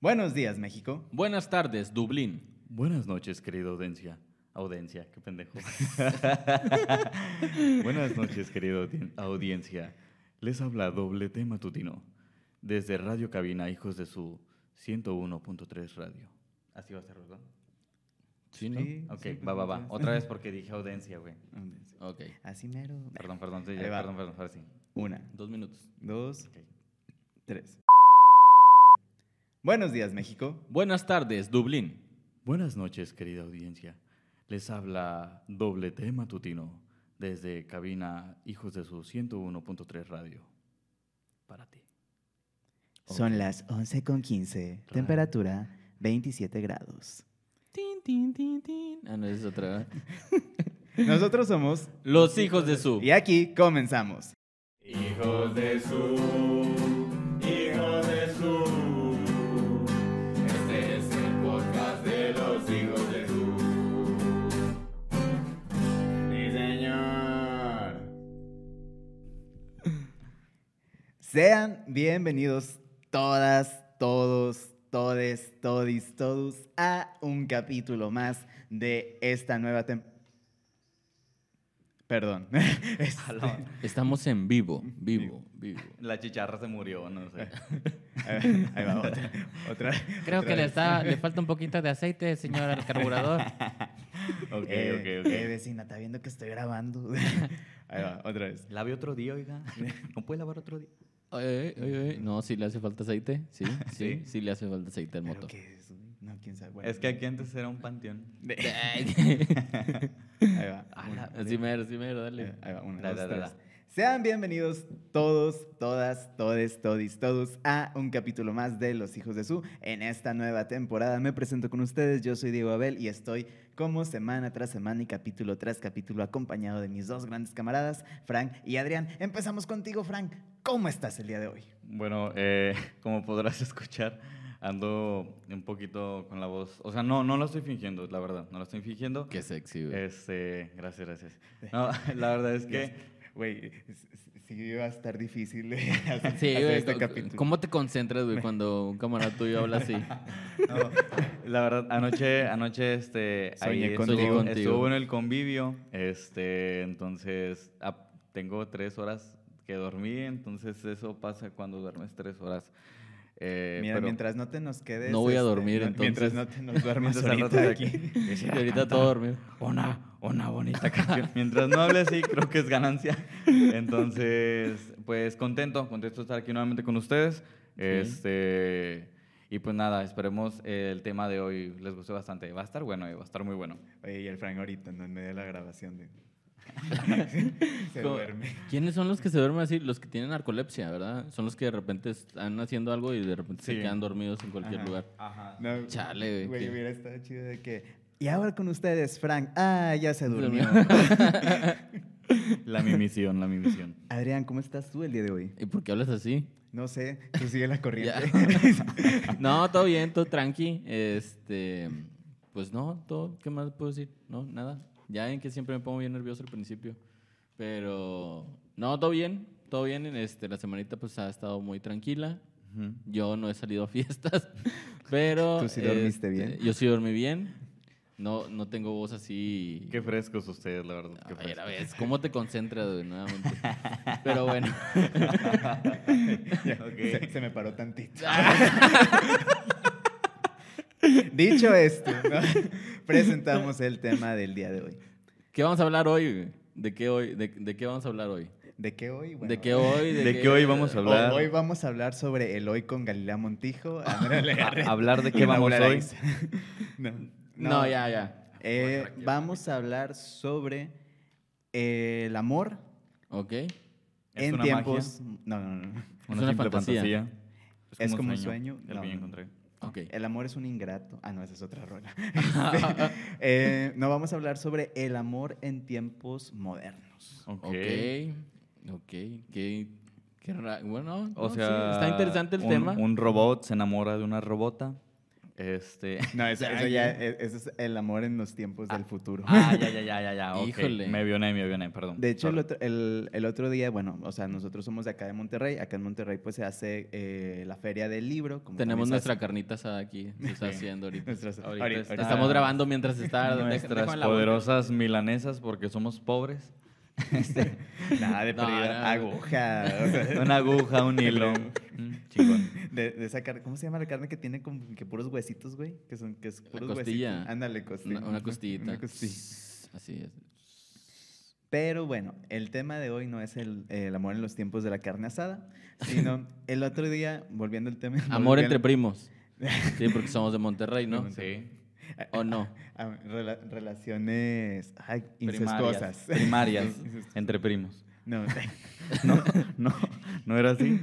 Buenos días, México. Buenas tardes, Dublín. Buenas noches, querida audiencia. Audiencia, qué pendejo. Buenas noches, querida audi- audiencia. Les habla Doblete Matutino desde Radio Cabina, hijos de su 101.3 radio. Así va a ser, ¿verdad? ¿Sí, no? Sí, Ok, sí, va, va, va. sí. Otra vez porque dije audiencia, güey. Ok. Así mero. Perdón, perdón, sí, ya, perdón, perdón, ahora sí. Una, Dos minutos. dos, Ok. tres. Buenos días, México. Buenas tardes, Dublín. Buenas noches, querida audiencia. Les habla Doblete Matutino desde Cabina, hijos de su 101.3 radio. Para ti. Son las 11 con 15. Temperatura 27 grados. Tin, tin, tin, tin. Ah, no, es otra. Nosotros somos. Los hijos de su. Y aquí comenzamos. Hijos de su, Sean bienvenidos todas, todos, todes, todis, todos a un capítulo más de esta nueva temporada. Perdón. Este- Estamos en vivo, vivo, vivo. La chicharra se murió, no sé. Ahí va, otra. otra Creo otra que le, vez. está, le falta un poquito de aceite, señor al carburador. Ok, Eh, ok, ok. eh, vecina, está viendo que estoy grabando. Ahí va, otra vez. Lave otro día, oiga. ¿No puede lavar otro día? Ay, ay, ay. No, sí le hace falta aceite. Sí, sí, ¿Sí? sí le hace falta aceite al ¿Pero motor. qué es? No, quién sabe. Bueno, Es que aquí antes era un panteón. Ahí va. Así mero, así mero, dale. Eh, Ahí va, una, Da, dos, da, da, tres. Sean bienvenidos todos, todas, todes, todis, todos a un capítulo más de Los Hijos de Su. En esta nueva temporada me presento con ustedes, yo soy Diego Abel y estoy como semana tras semana y capítulo tras capítulo acompañado de mis dos grandes camaradas, Frank y Adrián. Empezamos contigo, Frank. ¿Cómo estás el día de hoy? Bueno, eh, como podrás escuchar, ando un poquito con la voz. O sea, no, no lo estoy fingiendo, la verdad. No lo estoy fingiendo. Qué sexy, güey. Este, gracias, gracias. No, la verdad es que Güey, sí iba a estar difícil eh, hacer, Sí, hacer güey. este capítulo. ¿Cómo te concentras, güey, cuando un camarada tuyo habla así? No, la verdad, anoche, anoche, este, Soñé ahí contigo. estuvo, Contigo. estuvo en el convivio, este, entonces, ah, tengo tres horas que dormí, entonces eso pasa cuando duermes tres horas. Eh, Mira, pero- mientras no te nos quedes. No voy a este, dormir, Mientras entonces. no te nos duermas mientras ahorita de aquí. aquí, Y decía, ahorita "Canta todo dormido. Una, una bonita canción. Mientras no hable así, creo que es ganancia. Entonces, pues contento, contento de estar aquí nuevamente con ustedes. Este, y pues nada, esperemos el tema de hoy les guste bastante. Va a estar bueno, eh, va a estar muy bueno. Oye, y el Frank ahorita, ¿no? En medio de la grabación. De... se ¿Cómo? duerme. ¿Quiénes son los que se duermen así? Los que tienen narcolepsia, ¿verdad? Son los que de repente están haciendo algo y de repente se quedan dormidos en cualquier Ajá. lugar. Ajá. No, Chale, güey, Güey, hubiera estado chido de que. Y ahora con ustedes, Frank. Ah, ya se durmió. La mimisión, la mimisión. Adrián, ¿cómo estás tú el día de hoy? ¿Y por qué hablas así? No sé, tú sigue la corriente. No, todo bien, todo tranqui. Este, pues no, todo, ¿qué más puedo decir? No, nada. Ya en que siempre me pongo bien nervioso al principio. Pero, no, todo bien, todo bien. Este, la semanita pues ha estado muy tranquila. Ujú. Yo no he salido a fiestas, pero... ¿Tú sí dormiste este, bien? Yo sí dormí bien. No, no tengo voz así... Qué frescos ustedes, la verdad. qué A ver, a ver, ¿cómo te concentras güey, nuevamente? Pero bueno. Ya, Ok. se, se me paró tantito. Dicho esto, ¿no? Presentamos el tema del día de hoy. ¿Qué vamos a hablar hoy? ¿De qué hoy? ¿De, de qué vamos a hablar hoy? ¿De qué hoy? Bueno, ¿De qué hoy? ¿De qué hoy vamos a hablar? Hoy vamos a hablar sobre el hoy con Galilea Montijo, hablar de qué vamos hoy. Araiza. no, No, ya, ya. Eh, vamos a hablar sobre eh, el amor ¿Ok? ¿Es en una tiempos. No, no, no. no. Una, una simple fantasía. fantasía. Es como un sueño. El No, que yo no. encontré. El amor es un ingrato. Ah, no, esa es otra rola. Este, eh, no, vamos a hablar sobre el amor en tiempos modernos. Ok. Ok. Ok. Qué, qué ra- Bueno, O no, sea, sí, está interesante el un, tema. Un robot se enamora de una robota. Este. No, eso, Ya, eso ya, e- eso es el amor en los tiempos del futuro. Ah, ya, ya, ya, ya, ya. ok. Híjole. Me avioné, me avioné, perdón. De hecho, el otro, el, el otro día, bueno, o sea, nosotros somos de acá de Monterrey. Acá en Monterrey, pues se hace eh, la feria del libro. como Tenemos nuestra hace- carnita asada aquí. Se está haciendo ahorita. Nuestras- Ahorita ahorita- está- ahorita- Estamos grabando mientras está. Nuestras poderosas milanesas porque somos pobres. Nada de No, aguja. o sea, Una aguja, un hilo. Mm, chingón. De, de esa carne, ¿cómo se llama la carne que tiene como que puros huesitos, güey? Que son que es puros costilla. huesitos. Ándale, costilla. Una, una costillita. Una costilla. Así es. Pero bueno, el tema de hoy no es el, el amor en los tiempos de la carne asada, sino el otro día, volviendo al tema. Amor entre primos. Sí, porque somos de Monterrey, ¿no? Sí. ¿O no? Rela- relaciones ay, Primarias. incestuosas. Primarias. Incestuosas. entre primos. No, No, no, no era así.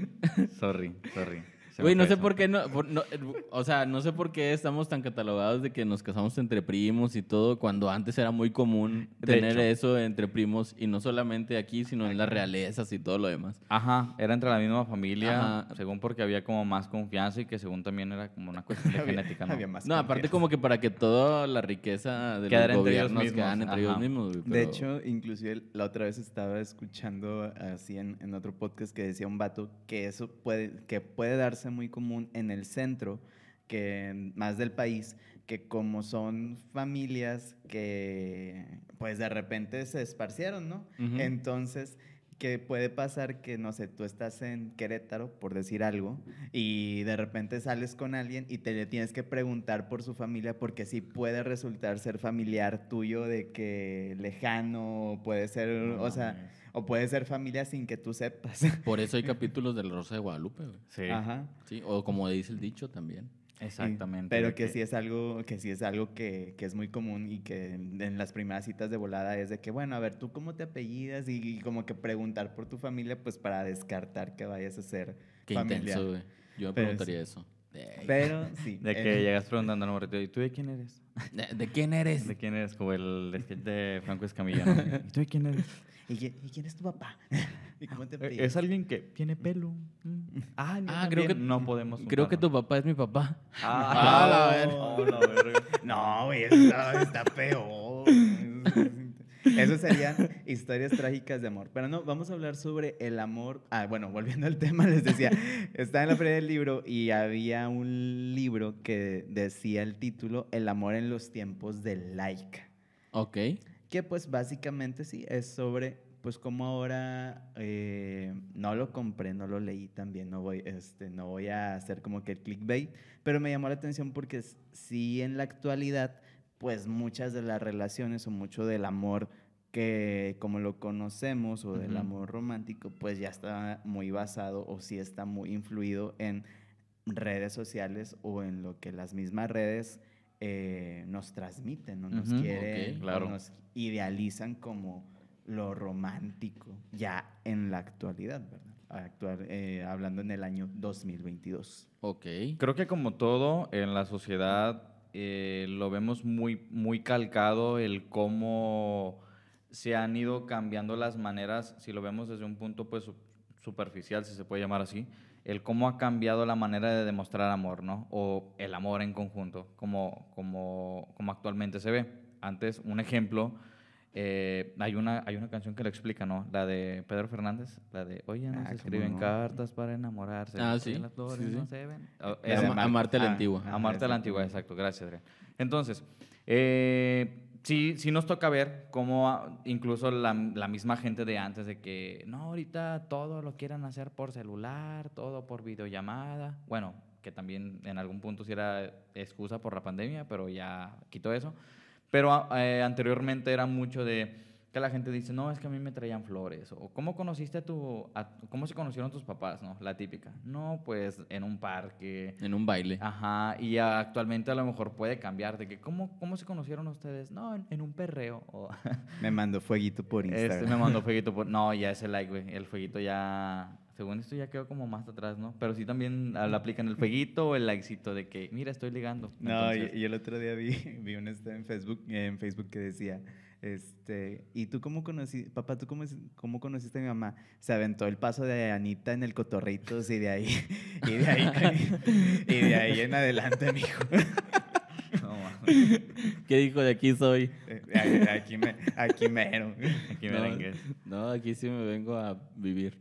Sorry, sorry. Güey, no sé eso. por qué no, por- no, eh, o sea, no sé por qué estamos tan catalogados de que nos casamos entre primos y todo, cuando antes era muy común De tener hecho. eso entre primos y no solamente aquí, sino en las realezas y todo lo demás. Ajá, era entre la misma familia, Ajá. según porque había como más confianza y que según también era como una cuestión de había- genética, ¿no? había más No, aparte como que para que toda la riqueza de Quedara los entre ellos gobiernos mismos, quedan entre ellos mismos. güey, De pero- hecho, inclusive la otra vez estaba escuchando así en, en otro podcast que decía un vato que eso puede, que puede darse muy común en el centro, que más del país, que como son familias que pues de repente se esparcieron, ¿no? Entonces, que puede pasar que, no sé, tú estás en Querétaro, por decir algo, y de repente sales con alguien y te le tienes que preguntar por su familia, porque sí puede resultar ser familiar tuyo de que lejano, o puede ser, No o sea, mames. o puede ser familia sin que tú sepas. Por eso hay capítulos de la Rosa de Guadalupe, güey. Sí, Ajá. Sí, o como dice el dicho también. Exactamente. Pero que sí es algo, que sí es algo que, que es muy común y que en, en las primeras citas de volada es de que, bueno, a ver, ¿tú cómo te apellidas? Y, y como que preguntar por tu familia, pues para descartar que vayas a ser Qué familiar. intenso, güey. Yo me Pero preguntaría eso. Pero sí. De que llegas preguntando al morrito, ¿y tú de quién eres? de- ¿de quién eres? ¿De quién eres? Como el de Franco Escamilla, ¿no? ¿Y tú de quién eres? ¿Y quién, y quién es tu papá? ¿Y cómo te "Eh? Es alguien que tiene pelo. Mm. Ah, yo Ah, creo que también". no podemos. Creo que tu papá es mi papá. Ah, Ah, la la verga. verga. No, güey, está, está peor. Eso serían historias trágicas de amor. Pero no, vamos a hablar sobre el amor. Ah, bueno, volviendo al tema, les decía, estaba en la feria del libro y había un libro que decía el título El amor en los tiempos del like. Ok. Que pues básicamente sí, es sobre pues como ahora eh, no lo compré, no lo leí también, no voy, este, no voy a hacer como que el clickbait, pero me llamó la atención porque sí en la actualidad pues muchas de las relaciones o mucho del amor que como lo conocemos o del amor romántico pues ya está muy basado o sí está muy influido en redes sociales o en lo que las mismas redes eh, nos transmiten o nos quieren claro. nos idealizan como lo romántico ya en la actualidad, ¿verdad? Actual, eh, hablando en el año 2022. Ok. Creo que como todo en la sociedad eh, lo vemos muy, muy calcado el cómo se han ido cambiando las maneras, si lo vemos desde un punto pues su- superficial, si se puede llamar así, el cómo ha cambiado la manera de demostrar amor, ¿no? O el amor en conjunto, como, como, como actualmente se ve. Antes, un ejemplo, eh, hay, una, hay una canción que lo explica, ¿no? La de Pedro Fernández, la de, oye, no Ah, se ¿cómo escriben no? cartas para enamorarse. Ah, sí, Las flores sí, sí. no se ven. Oh, Mar- amarte a la ah, antigua. ajá, Amarte a la antigua, exacto. exacto. Gracias, Adrián. Entonces, eh, sí, sí nos toca ver cómo ah, incluso la, la misma gente de antes de que, no, ahorita todo lo quieran hacer por celular, todo por videollamada. Bueno, que también en algún punto sí era excusa por la pandemia, pero ya quitó eso. Pero ah, eh, anteriormente era mucho de que la gente dice, no, es que a mí me traían flores. O, ¿cómo conociste a tu, a- cómo se conocieron tus papás? ¿no? La típica. No, pues en un parque. En un baile. Ajá, y actualmente a lo mejor puede cambiar de que, ¿cómo, cómo se conocieron ustedes? No, en, en un perreo. O, Me mandó fueguito por Instagram. este me mandó fueguito por... No, ya ese like, güey. El fueguito ya... Según esto ya quedó como más atrás, ¿no? Pero sí también le aplican el fueguito o el likecito de que, mira, estoy ligando. No, y, Entonces, y el otro día vi, vi un este en Facebook, en Facebook que decía, Este, ¿y tú cómo conociste, papá, tú cómo, cómo conociste a mi mamá? Se aventó el paso de Anita en el Cotorritos y de ahí, y de ahí, y de ahí en adelante, mijo. No, mames. ¿Qué dijo de aquí soy? Eh, Aquí, me, aquí mero. Aquí No. No, aquí sí me vengo a vivir.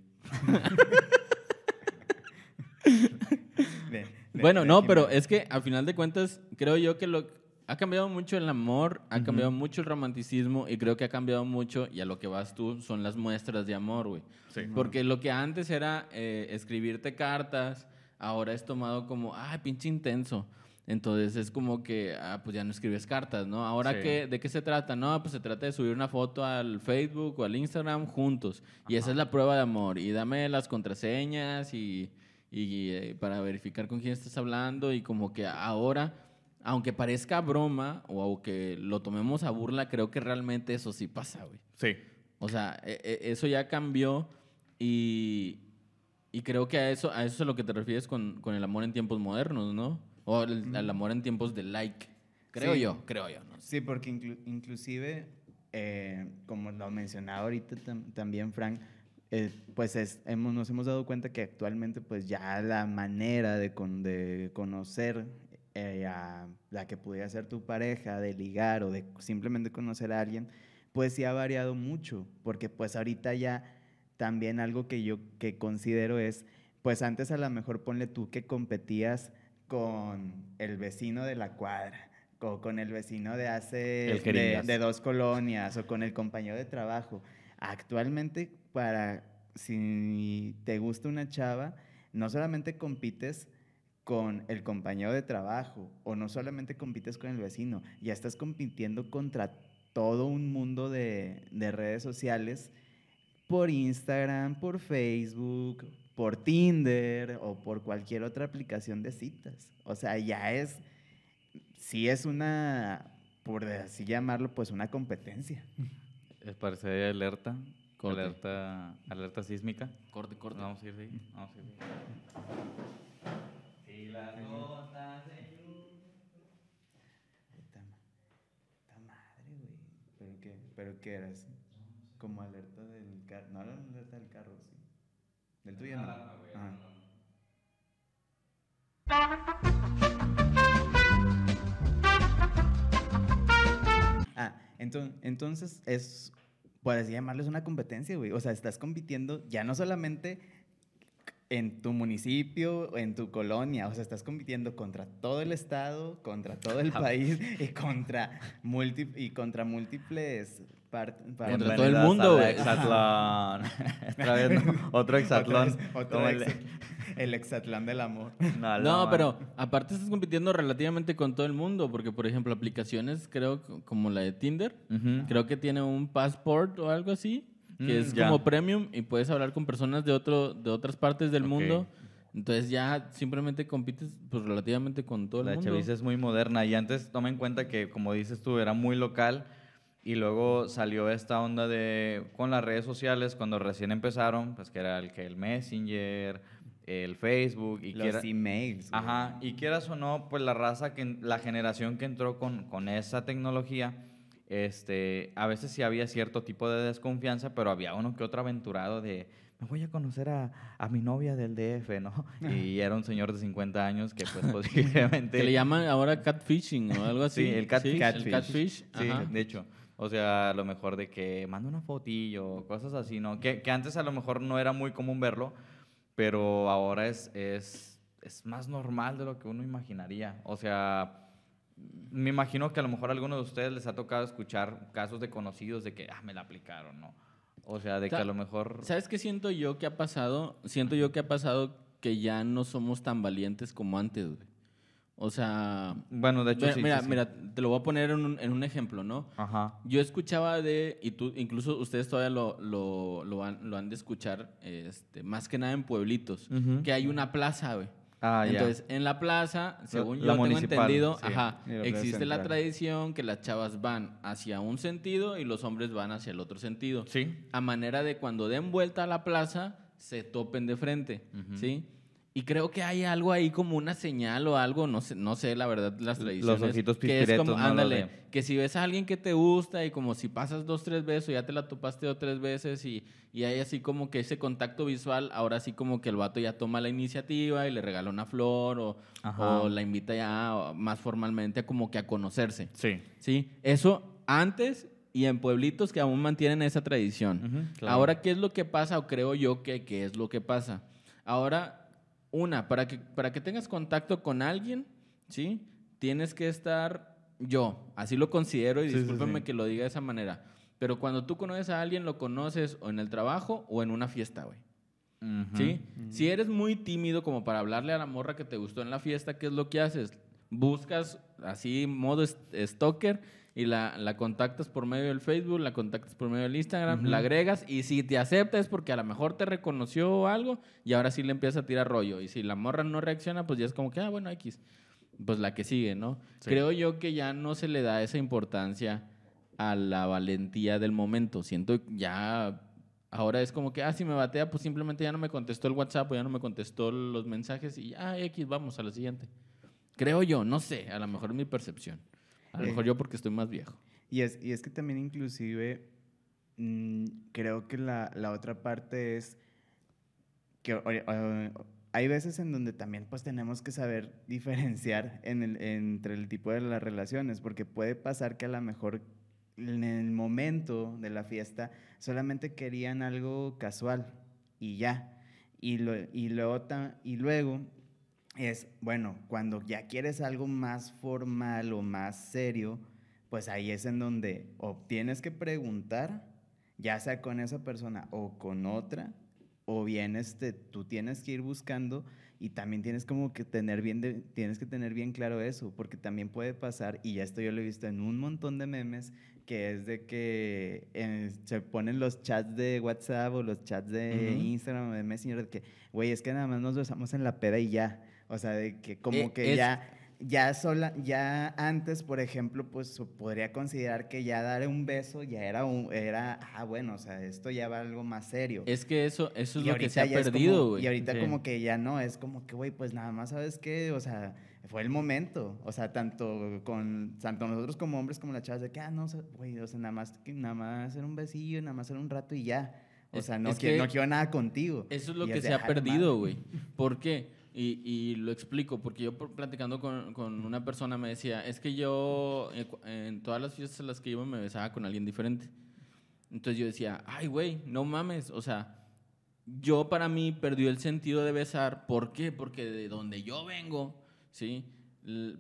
De- de- Bueno, de no, pero es que al final de cuentas, creo yo que lo ha cambiado mucho el amor, ha cambiado mucho el romanticismo y creo que ha cambiado mucho, y a lo que vas tú, son las muestras de amor, güey. Sí. Porque lo que antes era eh, escribirte cartas, ahora es tomado como, ay, pinche intenso. Entonces es como que, ah, pues ya no escribes cartas, ¿no? Ahora, Sí. qué, ¿de qué se trata? No, pues se trata de subir una foto al Facebook o al Instagram juntos. Y esa es la prueba de amor. Y dame las contraseñas y, y, eh, para verificar con quién estás hablando. Y como que ahora, aunque parezca broma o aunque lo tomemos a burla, creo que realmente eso sí pasa, güey. Sí. O sea, e- e- eso ya cambió y, y creo que a eso, a eso es a lo que te refieres con, con el amor en tiempos modernos, ¿no? O el, el amor en tiempos de like. Creo Sí. yo, creo yo. No sé. Sí, porque inclu- inclusive, eh, como lo mencionaba ahorita tam- también Frank, eh, pues es- hemos, nos hemos dado cuenta que actualmente pues ya la manera de, con- de conocer eh, a la que pudiera ser tu pareja, de ligar o de simplemente conocer a alguien, pues sí ha variado mucho, porque pues ahorita ya también algo que yo que considero es, pues antes a lo mejor ponle tú que competías con el vecino de la cuadra, o con el vecino de hace de dos colonias, o con el compañero de trabajo. Actualmente, para si te gusta una chava, no solamente compites con el compañero de trabajo o no solamente compites con el vecino, ya estás compitiendo contra todo un mundo de, de redes sociales por Instagram, por Facebook, por Tinder o por cualquier otra aplicación de citas. O sea, ya es, sí es una, por así llamarlo, pues una competencia. Es parece alerta. Corte. Alerta, alerta sísmica. Corte, corte. Vamos a ir de ahí. Vamos a ir de ahí. Si las notas Puta, madre, güey. ¿Pero qué, ¿Pero qué eras? Como alerta del carro. No era alerta del carro, sí. Del tuyo no. güey, Ajá. Ah, entonces, entonces es, por así llamarles una competencia, güey. O sea, estás compitiendo ya no solamente en tu municipio, en tu colonia, o sea, estás compitiendo contra todo el estado, contra todo el país y contra, y contra múltiples part- par- Contra todo el mundo, la güey. Exatlón. Otra vez, ¿no? Otro exatlón. Otra vez, otro el- ex- el exatlón del amor. No, No, pero aparte estás compitiendo relativamente con todo el mundo, porque por ejemplo aplicaciones, creo como la de Tinder, Ujú. creo que tiene un passport o algo así, que Mm, es ya. como premium y puedes hablar con personas de otro de otras partes del Ok. mundo. Entonces ya simplemente compites pues relativamente con todo el La mundo. chaviza es muy moderna y antes toma en cuenta que, como dices tú, era muy local y luego salió esta onda de con las redes sociales cuando recién empezaron, pues que era el que el Messenger, el Facebook y Los emails. güey. Ajá, y quieras o no, pues la raza, que la generación que entró con, con esa tecnología, este, a veces sí había cierto tipo de desconfianza, pero había uno que otro aventurado de, me voy a conocer a, a mi novia del DF, ¿no? Y era un señor de 50 años que pues posiblemente... Que le llaman ahora catfishing o algo así. Sí, el catfish. el catfish. Sí, de hecho. O sea, a lo mejor de que manda una fotillo, cosas así, ¿no? Que, que antes a lo mejor no era muy común verlo, pero ahora es, es, es más normal de lo que uno imaginaría. O sea, me imagino que a lo mejor a algunos de ustedes les ha tocado escuchar casos de conocidos de que, ah, me la aplicaron, ¿no? O sea, de que a lo mejor... ¿Sabes qué siento yo que ha pasado? Siento yo que ha pasado que ya no somos tan valientes como antes, güey. O sea, Bueno, de hecho, mira, sí, mira, sí, sí. mira, te lo voy a poner en un, en un ejemplo, ¿no? Ajá. Yo escuchaba de, y tú, incluso ustedes todavía lo, lo, lo han, lo han de escuchar, este, más que nada en pueblitos, que hay una plaza, güey. Ah, ya. Entonces, en la plaza, según la yo tengo entendido, ajá, existe la tradición que las chavas van hacia un sentido y los hombres van hacia el otro sentido. Sí. A manera de cuando den vuelta a la plaza, se topen de frente, Ujú. ¿sí? Y creo que hay algo ahí como una señal o algo, no sé, no sé la verdad, las tradiciones. ojitos que es como, ¿no? Los ándale, que si ves a alguien que te gusta y como si pasas dos, tres veces o ya te la topaste dos, tres veces y, y hay así como que ese contacto visual, ahora sí como que el vato ya toma la iniciativa y le regala una flor o, o la invita ya más formalmente a como que a conocerse. Sí. Sí, eso antes y en pueblitos que aún mantienen esa tradición. Ujú, claro. Ahora, ¿qué es lo que pasa? O creo yo que qué es lo que pasa. Ahora, una, para que, para que tengas contacto con alguien, ¿sí? Tienes que estar yo, así lo considero y Sí, sí. que lo diga de esa manera. Pero cuando tú conoces a alguien, lo conoces o en el trabajo o en una fiesta, güey. ¿Sí? Si eres muy tímido como para hablarle a la morra que te gustó en la fiesta, ¿qué es lo que haces? Buscas así modo stalker y la, la contactas por medio del Facebook, la contactas por medio del Instagram, la agregas y si te acepta es porque a lo mejor te reconoció algo y ahora sí le empieza a tirar rollo. Y si la morra no reacciona, pues ya es como que, ah, bueno, X. Pues la que sigue, ¿no? Sí. Creo yo que ya no se le da esa importancia a la valentía del momento. Siento ya Ahora es como que, ah, si me batea, pues simplemente ya no me contestó el WhatsApp o ya no me contestó los mensajes y ya, X, vamos a la siguiente. Creo yo, no sé, a lo mejor es mi percepción. A lo Eh. mejor yo porque estoy más viejo. Y es, y es que también inclusive mm, creo que la, la otra parte es que o- o- hay veces en donde también pues tenemos que saber diferenciar en el- entre el tipo de las relaciones, porque puede pasar que a lo mejor en el momento de la fiesta solamente querían algo casual y ya. Y, lo, y, luego, y luego es, bueno, cuando ya quieres algo más formal o más serio, pues ahí es en donde o tienes que preguntar, ya sea con esa persona o con otra, o bien este, tú tienes que ir buscando y también tienes como que tener bien, de- tienes que tener bien claro eso, porque también puede pasar, y ya esto yo lo he visto en un montón de memes, que es de que eh, se ponen los chats de WhatsApp o los chats de. Instagram o de Messenger, de que, güey, es que nada más nos besamos en la peda y ya. O sea, de que como Eh, que es- ya, ya sola, ya antes, por ejemplo, pues podría considerar que ya dar un beso ya era un, era, ah, bueno, o sea, esto ya va algo más serio. Es que eso, eso es Y lo que se ha perdido, como- güey. Y ahorita Sí. como que ya no, es como que, güey, pues nada más, ¿sabes qué? O sea, fue el momento. O sea, tanto con tanto nosotros como hombres como las chavas, de que, ah, no, güey, o sea, nada más, que- nada más hacer un besillo, nada más hacer un rato y ya. O sea, no, quiero, que no quiero nada contigo. Eso es lo Y que se ha "Ah, la perdido, madre". güey. ¿Por qué? Y, y lo explico, porque yo platicando con, con una persona me decía, es que yo eh, en todas las fiestas a las que iba me besaba con alguien diferente. Entonces yo decía, ay, güey, no mames, o sea, yo para mí perdió el sentido de besar. ¿Por qué? Porque de donde yo vengo, ¿sí?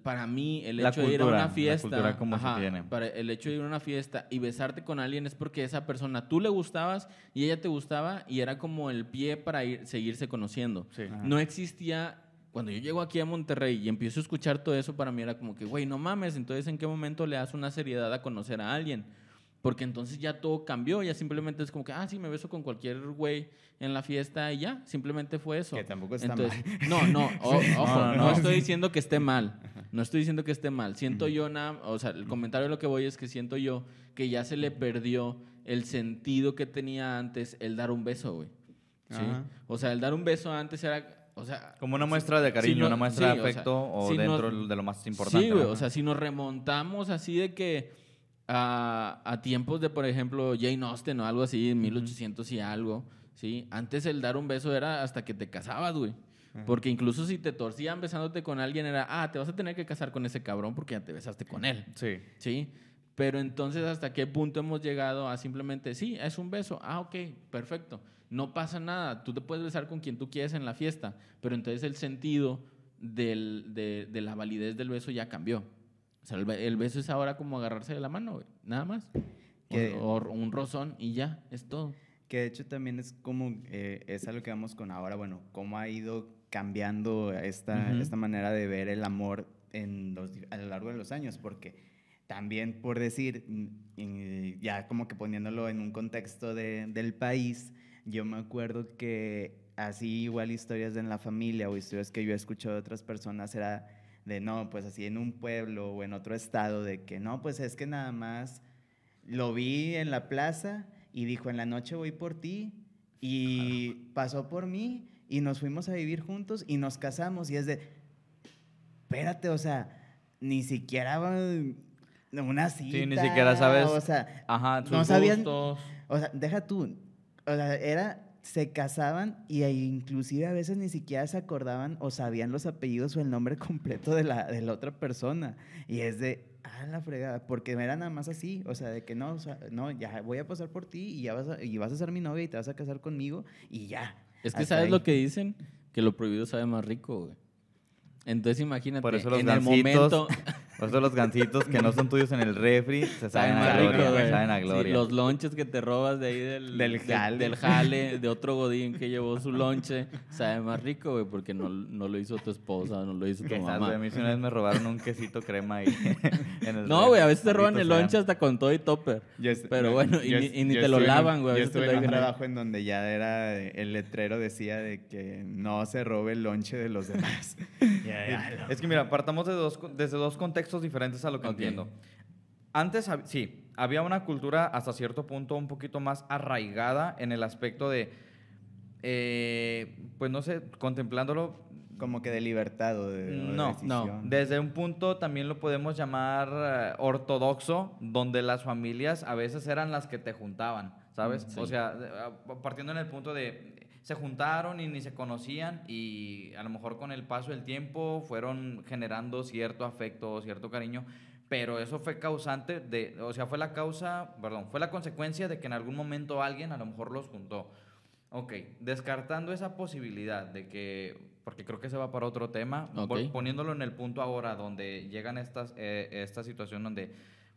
Para mí, el La hecho de ir a una fiesta, se tiene. para el hecho de ir a una fiesta y besarte con alguien es porque esa persona tú le gustabas y ella te gustaba y era como el pie para ir, seguirse conociendo. Sí. No existía. Cuando yo llego aquí a Monterrey y empiezo a escuchar todo eso, para mí era como que, güey, no mames, entonces ¿en qué momento le das una seriedad a conocer a alguien? Porque entonces ya todo cambió, ya simplemente es como que, ah, sí, me beso con cualquier güey en la fiesta y ya, simplemente fue eso. Que tampoco está Entonces, mal. No, no, o- ojo, No, no, no, no. estoy diciendo que esté mal. No estoy diciendo que esté mal. Siento yo nada, o sea, el comentario de lo que voy es que siento yo que ya se le perdió el sentido que tenía antes el dar un beso, güey. ¿Sí? O sea, el dar un beso antes era, o sea, Como una muestra de cariño, no- una muestra sí, de o sea, afecto o, si dentro nos- de lo más importante. Sí, güey. O sea, si nos remontamos así de que a, a tiempos de, por ejemplo, Jane Austen o algo así, en 1800 y algo, ¿sí? Antes el dar un beso era hasta que te casabas, güey. Porque incluso si te torcían besándote con alguien era, ah, te vas a tener que casar con ese cabrón porque ya te besaste con él, Sí. ¿sí? Pero entonces, ¿hasta qué punto hemos llegado a simplemente, sí, es un beso, ah, ok, perfecto, no pasa nada, tú te puedes besar con quien tú quieres en la fiesta, pero entonces el sentido del- de, de la validez del beso ya cambió. O sea, el, be- el beso es ahora como agarrarse de la mano, güey, nada más. O, Que- o un rozón y ya, es todo. Que de hecho también es como, eh, es a lo que vamos con ahora, bueno, cómo ha ido cambiando esta, esta manera de ver el amor en los, di- a lo largo de los años, porque también por decir, mm, ya como que poniéndolo en un contexto de- del país, yo me acuerdo que así igual historias de en la familia o historias que yo he escuchado de otras personas era de no, pues así en un pueblo o en otro estado, de que no, pues es que nada más lo vi en la plaza y dijo, en la noche voy por ti y pasó por mí y nos fuimos a vivir juntos y nos casamos y es de, espérate, o sea, ni siquiera una cita. Sí, ni siquiera sabes. O sea, Ajá, sus no o sea, deja tú, o sea, era, se casaban y ahí inclusive a veces ni siquiera se acordaban o sabían los apellidos o el nombre completo de la, de la otra persona. Y es de, ah, la fregada, porque era nada más así, o sea, de que no, o sea, no, ya voy a pasar por ti y ya vas a, y vas a ser mi novia y te vas a casar conmigo y ya. Es que Hasta sabes ahí. lo que dicen, que lo prohibido sabe más rico, güey. Entonces imagínate, Por eso los en el momento por eso los gansitos que no son tuyos en el refri se saben saben a más gloria. rico, güey. saben a Sí, gloria. los lonches que te robas de ahí del, Del jale. del jale, de otro godín que llevó su lonche, sabe más rico, güey, porque no, no lo hizo tu esposa, no lo hizo tu Quizás, güey, a mamá. mí sí una vez me robaron un quesito crema ahí. en el No, refri. güey, a veces te roban el lonche hasta con todo y topper. Pero bueno, y y ni te lo lavan, güey, a Yo veces te estuve en un trabajo en donde ya era, el letrero decía de que no se robe el lonche de los demás. Ya, ya, Es que mira, partamos de dos, desde dos contextos diferentes a lo que entiendo. Antes, sí, había una cultura hasta cierto punto un poquito más arraigada en el aspecto de, eh, pues no sé, contemplándolo Como que de libertad o de, o de No, no. Desde un punto también lo podemos llamar eh, ortodoxo, donde las familias a veces eran las que te juntaban, ¿sabes? Mm, sí. O sea, partiendo en el punto de se juntaron y ni se conocían y a lo mejor con el paso del tiempo fueron generando cierto afecto, cierto cariño, pero eso fue causante de, o sea, fue la causa, perdón, fue la consecuencia de que en algún momento alguien a lo mejor los juntó. Ok, descartando esa posibilidad de que, porque creo que se va para otro tema, Ok. vol- poniéndolo en el punto ahora donde llegan estas, eh, esta situación donde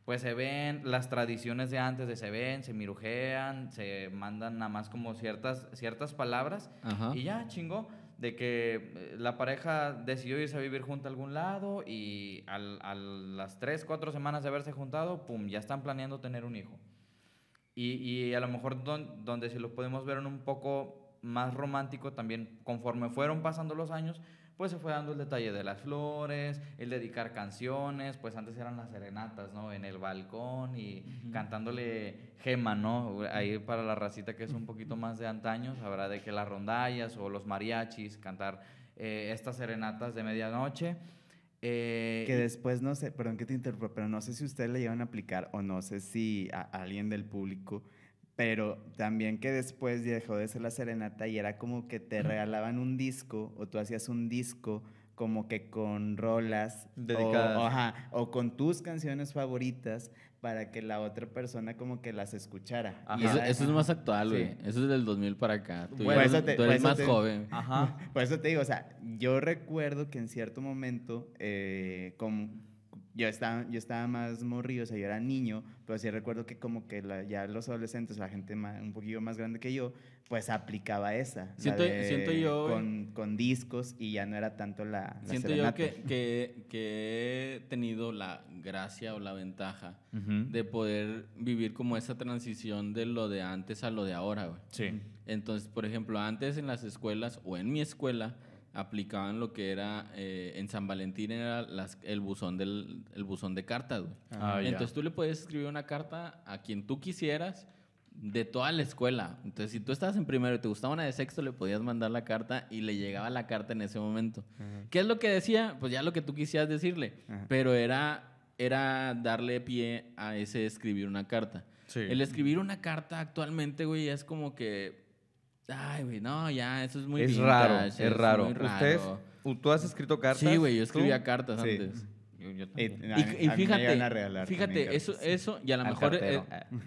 pues se ven las tradiciones de antes, de se ven, se mirujean, se mandan nada más como ciertas, ciertas palabras Ajá. y ya chingó de que eh, la pareja decidió irse a vivir junto a algún lado y al- a las tres, cuatro semanas de haberse juntado, pum, ya están planeando tener un hijo. Y, y a lo mejor don- donde si lo podemos ver en un poco más romántico también, conforme fueron pasando los años, pues se fue dando el detalle de las flores, el dedicar canciones, pues antes eran las serenatas, ¿no? En el balcón y cantándole gema, ¿no? Ahí para la racita que es un poquito más de antaño, sabrá de que las rondallas o los mariachis, cantar eh, estas serenatas de medianoche. Eh, Que después, no sé, perdón que te interrumpa, pero no sé si ustedes le llevan a aplicar o no sé si a alguien del público, pero también que después dejó de ser la serenata y era como que te regalaban un disco o tú hacías un disco como que con rolas Dedicadas. O, ajá, o con tus canciones favoritas para que la otra persona como que las escuchara. Ajá. Y eso, es más actual, Sí. güey. Eso es del 2000 para acá. Tú, Bueno, te- eres más te- joven. Ajá. Por eso te digo, o sea, yo recuerdo que en cierto momento, eh, como yo estaba, yo estaba más morrido, o sea, yo era niño, pero sí recuerdo que como que la- ya los adolescentes, la gente ma- un poquillo más grande que yo, pues aplicaba esa. la Siento- de- siento yo- Con, con discos y ya no era tanto la, la Siento yo serenata. que, que, que he tenido la gracia o la ventaja Ujú. de poder vivir como esa transición de lo de antes a lo de ahora, güey. Sí. Entonces, por ejemplo, antes en las escuelas o en mi escuela aplicaban lo que era eh, en San Valentín era las- el buzón del el buzón de cartas, güey. Ah, ya. Entonces tú le podías escribir una carta a quien tú quisieras de toda la escuela. Entonces si tú estabas en primero y te gustaba una de sexto, le podías mandar la carta y le llegaba la carta en ese momento. ¿Qué es lo que decía? Pues ya lo que tú quisieras decirle. Ajá. Pero era, era darle pie a ese escribir una carta. Sí. El escribir una carta actualmente, güey, es como que... Ay, güey, no, ya, eso es muy es vintage, raro, es raro. muy ¿Ustedes, ¿Tú has escrito cartas? Sí, güey, yo ¿Tú? escribía cartas Sí. antes. Yo, yo Y, a Y, y llegan fíjate, a fíjate, eso, cartas. eso, y a lo mejor, eh,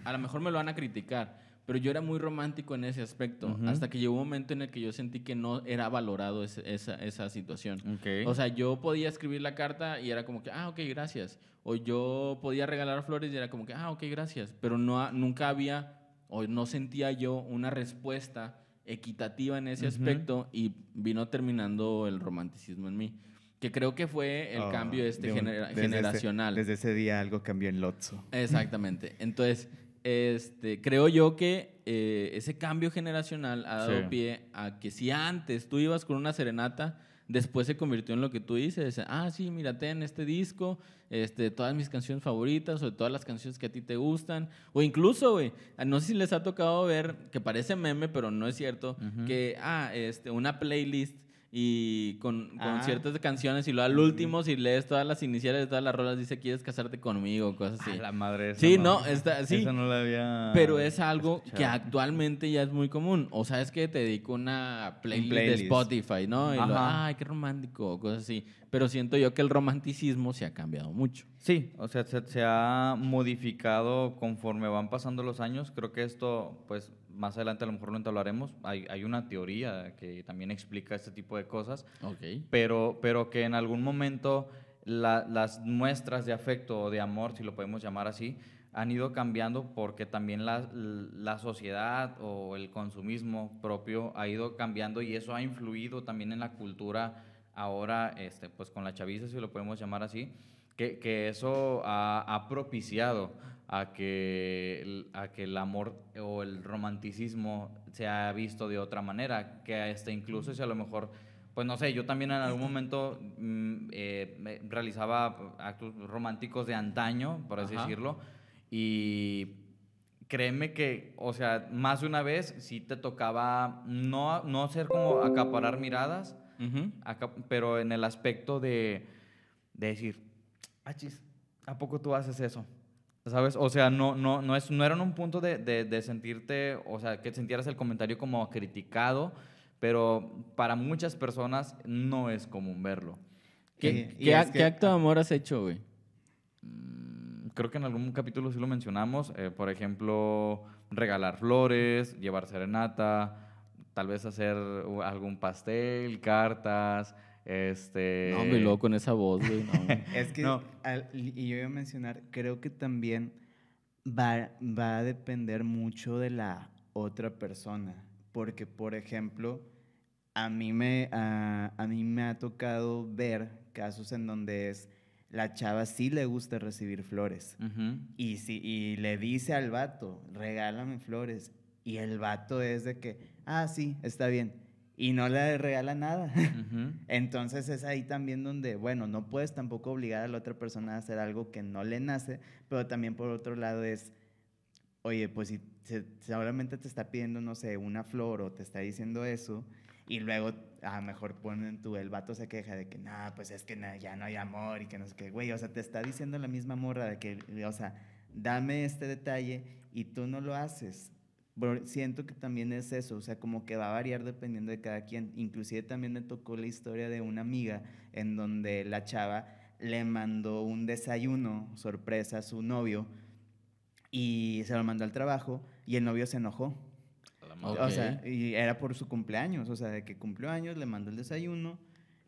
a lo mejor me lo van a criticar, pero yo era muy romántico en ese aspecto, Ujú. hasta que llegó un momento en el que yo sentí que no era valorado ese- esa, esa situación. Ok. O sea, yo podía escribir la carta y era como que, ah, ok, gracias. O yo podía regalar flores y era como que, ah, ok, gracias. Pero no, nunca había, o no sentía yo una respuesta equitativa en ese aspecto y vino terminando el romanticismo en mí. Que creo que fue el Oh, cambio este de un- genera- desde ese- generacional. desde ese día algo cambió en Lotso. Exactamente. Entonces, este, creo yo que eh, ese cambio generacional ha dado Sí. pie a que si antes tú ibas con una serenata, después se convirtió en lo que tú dices. Ah, sí, mírate en este disco, este, todas mis canciones favoritas o todas las canciones que a ti te gustan. O incluso, güey, no sé si les ha tocado ver, que parece meme, pero no es cierto, que, ah, este, una playlist y con, con Ah. ciertas canciones y luego al último si lees todas las iniciales de todas las rolas dice quieres casarte conmigo cosas así. A la madre esa sí no. está sí. Esa no la había pero es algo que escuchado. actualmente ya es muy común. O sabes que te dedico una playlist, playlist. de Spotify no y lo, ay qué romántico cosas así. Pero siento yo que el romanticismo se ha cambiado mucho. Sí, o sea, se, se ha modificado conforme van pasando los años. Creo que esto, pues, más adelante a lo mejor lo entablaremos. Hay, hay una teoría que también explica este tipo de cosas, ok pero, pero que en algún momento la- las muestras de afecto o de amor, si lo podemos llamar así, han ido cambiando porque también la, la sociedad o el consumismo propio ha ido cambiando y eso ha influido también en la cultura ahora, este, pues con la chaviza, si lo podemos llamar así, que, que eso ha, ha propiciado a que, el- a que el amor o el romanticismo se ha visto de otra manera, que este, incluso si a lo mejor, pues no sé, yo también en algún momento mm, eh, realizaba actos románticos de antaño, por así Ajá. decirlo, y créeme que, o sea, más de una vez sí te tocaba no, no ser como acaparar miradas, acá- pero en el aspecto de, de decir, ah, chis, ¿a poco tú haces eso? ¿Sabes? O sea, no, no, no, es, no era en un punto de, de- de sentirte, o sea, que sintieras el comentario como criticado, pero para muchas personas no es común verlo. ¿Qué, Y- y qué que- acto de amor has hecho güey Mm, Creo que en algún capítulo sí lo mencionamos, eh, por ejemplo, regalar flores, llevar serenata, tal vez hacer algún pastel, cartas, este... no hombre luego con esa voz güey no. Es que, No. al- y yo iba a mencionar, creo que también va, va a depender mucho de la otra persona. Porque, por ejemplo, a mí, me, a, a mí me ha tocado ver casos en donde es la chava sí le gusta recibir flores. Y, si, y le dice al vato, regálame flores. Y el vato es de que, ah, sí, está bien. Y no le regala nada. Entonces es ahí también donde, bueno, no puedes tampoco obligar a la otra persona a hacer algo que no le nace, pero también por otro lado es, oye, pues si se- seguramente te está pidiendo, no sé, una flor o te está diciendo eso, y luego a lo mejor ponen tú, el vato se queja de que, no, pues es que ya no hay amor y que no sé qué, güey, o sea, te está diciendo la misma morra de que, o sea, dame este detalle y tú no lo haces. Pero siento que también es eso, o sea, como que va a variar dependiendo de cada quien. Inclusive también me tocó la historia de una amiga en donde la chava le mandó un desayuno sorpresa a su novio y se lo mandó al trabajo y el novio se enojó. Ok. O sea, y era por su cumpleaños, o sea, de que cumplió años, le mandó el desayuno,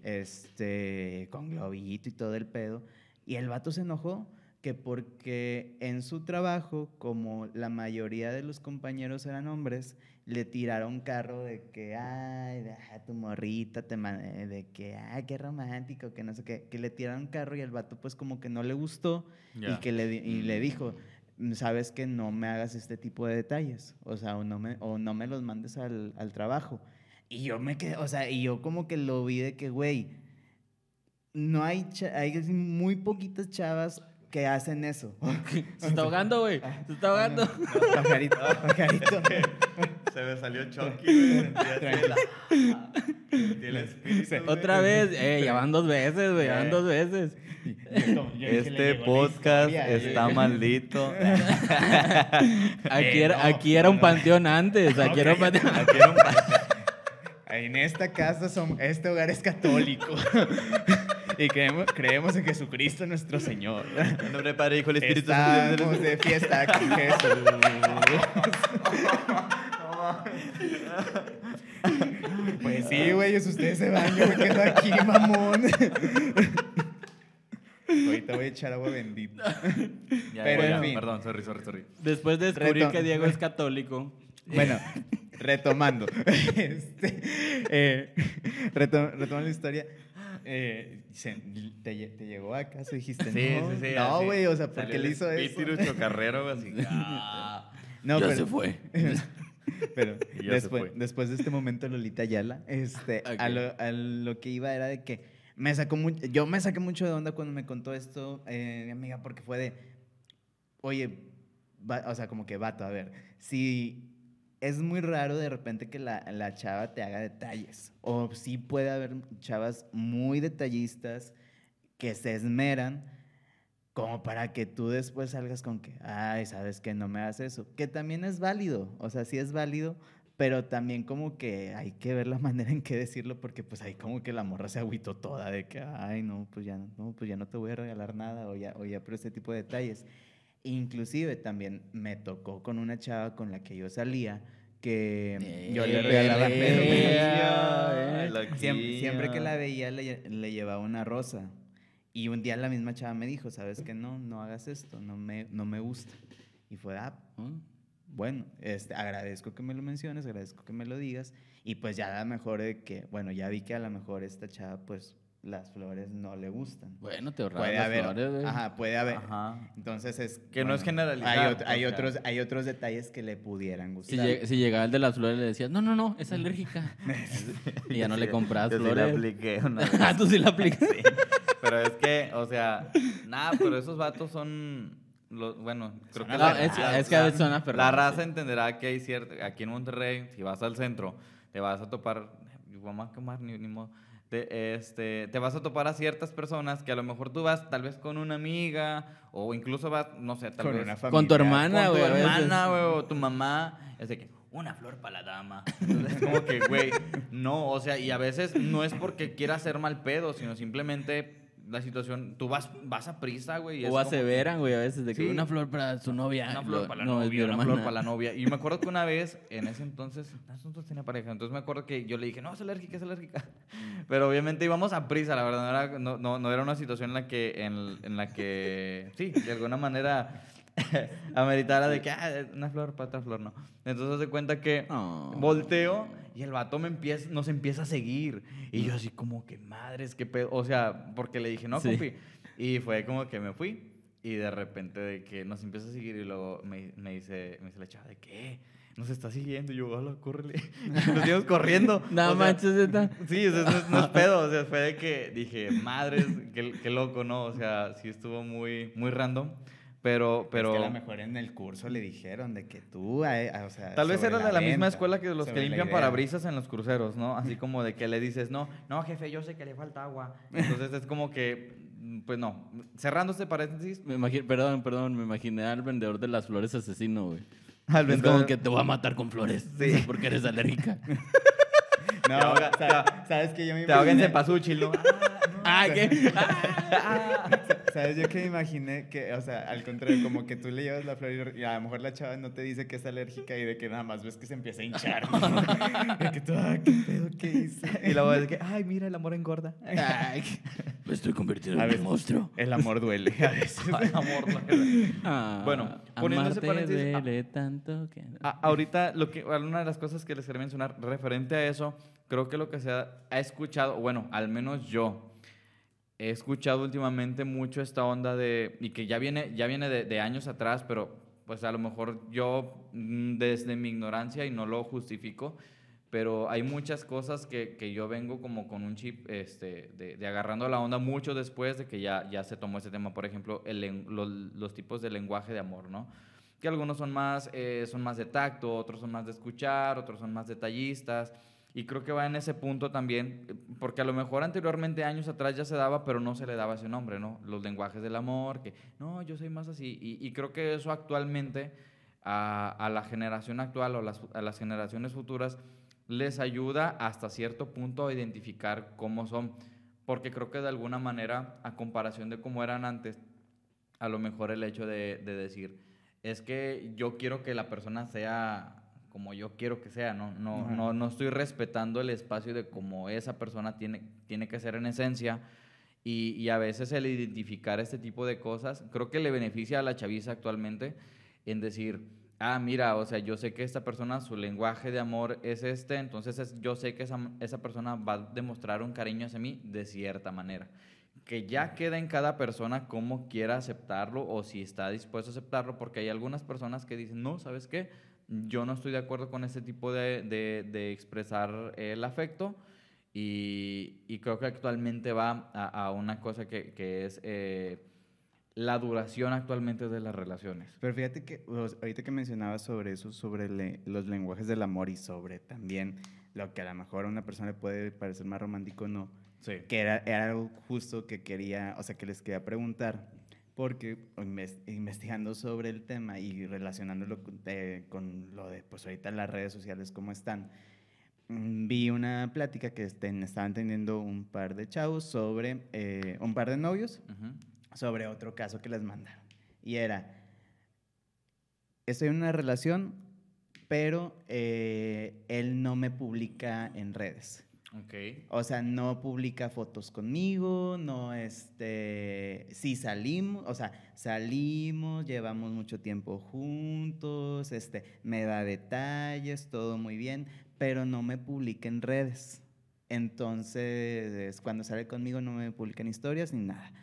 este, con globito y todo el pedo. Y el vato se enojó que porque en su trabajo, como la mayoría de los compañeros eran hombres, le tiraron carro de que, ay, deja tu morrita, te eh, de que, ay, qué romántico, que no sé qué, que le tiraron carro y el vato pues como que no le gustó y que le, y le dijo, "Mm, sabes que no me hagas este tipo de detalles, o sea, o no me, o no me los mandes al, al trabajo. Y yo me quedé, o sea, y yo como que lo vi de que, güey, no hay, hay muy poquitas chavas que hacen eso. se está ahogando güey se está ahogando pajarito, pajarito. Se me salió Chucky, el espíritu. otra vez eh, ya van dos veces güey ya van dos veces Este podcast está maldito. aquí Eh, era, no. aquí era un panteón antes aquí era un panteón Aquí era un pa- En esta casa, son, este hogar es católico. Y creemos, creemos en Jesucristo nuestro Señor. En nombre del Padre, Hijo y el Espíritu Santo. Estamos de fiesta con Jesús. Pues sí, güey, ustedes se van, yo me quedo aquí, mamón. Ahorita voy a echar agua bendita. Ya, Pero, ya, en fin. Perdón, sorry, sorry, sorry. después de descubrir Reto- que Diego es católico Bueno, retomando. Este, eh, reto- retomando la historia. Eh, se- te, te llegó acaso? Dijiste, no, no, así. güey, o sea, ¿por qué le hizo eso? Chocarrero, así. ah. No, ya pero- se fue Pero después, fue. después de este momento, Lolita Ayala, este, a, lo, a lo que iba era de que me sacó mu- yo me saqué mucho de onda cuando me contó esto, eh, mi amiga, porque fue de, oye, va- o sea, como que vato, a ver, si es muy raro de repente que la, la chava te haga detalles, o sí puede haber chavas muy detallistas que se esmeran como para que tú después salgas con que, ay, sabes que no me hagas eso, que también es válido, o sea, sí es válido, pero también como que hay que ver la manera en que decirlo, porque pues ahí como que la morra se agüitó toda de que, ay, no, pues ya no, pues ya no te voy a regalar nada, o ya, o ya por ese tipo de detalles. Inclusive también me tocó con una chava con la que yo salía, que yo le Eh, regalaba... eh, la Siempre, siempre que la veía le, le llevaba una rosa. Y un día la misma chava me dijo, ¿sabes qué? No, no hagas esto, no me, no me gusta. Y fue, ah, ¿Mm? bueno, este, agradezco que me lo menciones, agradezco que me lo digas. Y pues ya a lo mejor de que, bueno, ya vi que a lo mejor esta chava, pues las flores no le gustan. Bueno, te ahorras Puede las haber, flores, güey. ajá, puede haber. Ajá. Entonces es... Que no es generalizar, Hay, o otros, hay otros detalles que le pudieran Si, gustar. lleg- si llegaba el de las flores le decías, no, no, no, es alérgica. y ya no le compras Yo sí la flores. apliqué una vez. ah, tú sí la aplicas. Sí. Pero es que, o sea, nada, pero esos vatos son. Los, bueno, creo que la- es, la- es que a veces son La raza entenderá que hay cierto. Aquí en Monterrey, si vas al centro, te vas a topar. Vamos a quemar, ni, ni modo. Te, este, te vas a topar a ciertas personas que a lo mejor tú vas tal vez con una amiga o incluso vas, no sé, tal Con vez una Con tu familia. hermana, con tu güey. a veces. hermana, güey, o tu mamá. Es de que, una flor para la dama. Entonces, es como que, güey, no, o sea, y a veces no es porque quieras ser mal pedo, sino simplemente la situación, tú vas, vas a prisa, güey. O aseveran, güey, a veces de que Sí. una flor para su novia. Una flor Lo- para la no, novia, una flor para la novia. Y me acuerdo que una vez, en ese entonces, entonces tenía pareja, entonces me acuerdo que yo le dije, no, es alérgica, es alérgica. Pero obviamente íbamos a prisa, la verdad, no era, no, no, no era una situación en la que, en, en la que, sí, de alguna manera ameritara de que, ah, una flor para otra flor, no. Entonces se cuenta que Oh. volteo y el vato me empieza, nos empieza a seguir. Y yo así como que, madres, qué pedo. O sea, porque le dije, no, Sí. compi. Y fue como que me fui. Y de repente de que nos empieza a seguir y luego me, me dice, me dice la chava, ¿de qué? Nos está siguiendo. Y yo, hola, córrele. Nos íbamos corriendo. No O sea, manches, neta. Sí, o sea, no, es- no es pedo. O sea, fue de que dije, madres, qué, qué loco, ¿no? O sea, sí estuvo muy, muy random. Pero, pero... Es que a lo mejor en el curso le dijeron de que tú, eh, o sea... Tal vez era de la misma venta, escuela que los que limpian parabrisas en los cruceros, ¿no? Así como de que le dices, no, no, jefe, yo sé que le falta agua. Entonces es como que, pues no. Cerrando este paréntesis, Me imagi- perdón, perdón, me imaginé al vendedor de las flores asesino, güey. al Es como que te voy a matar con flores. Sí. Porque eres alérgica. No, Te sea, ¿sabes que yo me te ahogan imaginé- en pasúchil, ¿no? ah, ¿qué? ¿Sabes? Yo que me imaginé que, o sea, al contrario, como que tú le llevas la flor y a lo mejor la chava no te dice que es alérgica y de que nada más ves que se empieza a hinchar. ¿no? De que tú, ah, qué pedo, ¿qué hice? y luego es que, ay, mira, el amor engorda. Ay, me estoy convirtiendo en un monstruo. El amor duele a veces. Amor. Ah, Bueno, amarte paréntesis, ah. duele tanto que... A- ahorita, lo que, una de las cosas que les quería mencionar referente a eso, creo que lo que se ha, ha escuchado, bueno, al menos yo, he escuchado últimamente mucho esta onda de, y que ya viene, ya viene de, años atrás, pero pues a lo mejor yo mm, desde mi ignorancia y no lo justifico, pero hay muchas cosas que, que yo vengo como con un chip este, de, de agarrando la onda mucho después de que ya, ya se tomó ese tema, por ejemplo, el los tipos de lenguaje de amor, ¿no? que algunos son más, eh, son más de tacto, otros son más de escuchar, otros son más detallistas. Y creo que va en ese punto también, eh, porque a lo mejor anteriormente, años atrás ya se daba, pero no se le daba ese nombre, ¿no? Los lenguajes del amor, que no, yo soy más así. Y, y creo que eso actualmente a, a la generación actual o las, a las generaciones futuras les ayuda hasta cierto punto a identificar cómo son. Porque creo que de alguna manera, a comparación de cómo eran antes, a lo mejor el hecho de, de decir, es que yo quiero que la persona sea como yo quiero que sea, no, no, no, no estoy respetando el espacio de cómo esa persona tiene, tiene que ser en esencia. Y, y a veces el identificar este tipo de cosas, creo que le beneficia a la chaviza actualmente en decir, ah, mira, o sea, yo sé que esta persona, su lenguaje de amor es este, entonces es- yo sé que esa, esa persona va a demostrar un cariño hacia mí de cierta manera que ya queda en cada persona cómo quiera aceptarlo o si está dispuesto a aceptarlo, porque hay algunas personas que dicen, no, ¿sabes qué? Yo no estoy de acuerdo con ese tipo de, de- de expresar el afecto y, y creo que actualmente va a, a una cosa que, que es eh, la duración actualmente de las relaciones. Pero fíjate que los- ahorita que mencionabas sobre eso, sobre le- los lenguajes del amor y sobre también lo que a lo mejor a una persona le puede parecer más romántico o no, Sí. que era, era algo justo que quería, o sea, que les quería preguntar, porque inves- investigando sobre el tema y relacionándolo con, eh, con lo de, pues ahorita las redes sociales, cómo están, mm, vi una plática que estén- estaban teniendo un par de chavos sobre, eh, un par de novios, sobre otro caso que les mandaron. Y era, estoy en una relación, pero eh, él no me publica en redes. Ok. O sea, no publica fotos conmigo, no, este, sí salimos, o sea, salimos, llevamos mucho tiempo juntos, este, me da detalles, todo muy bien, pero no me publica en redes. Entonces, cuando sale conmigo no me publican historias ni nada.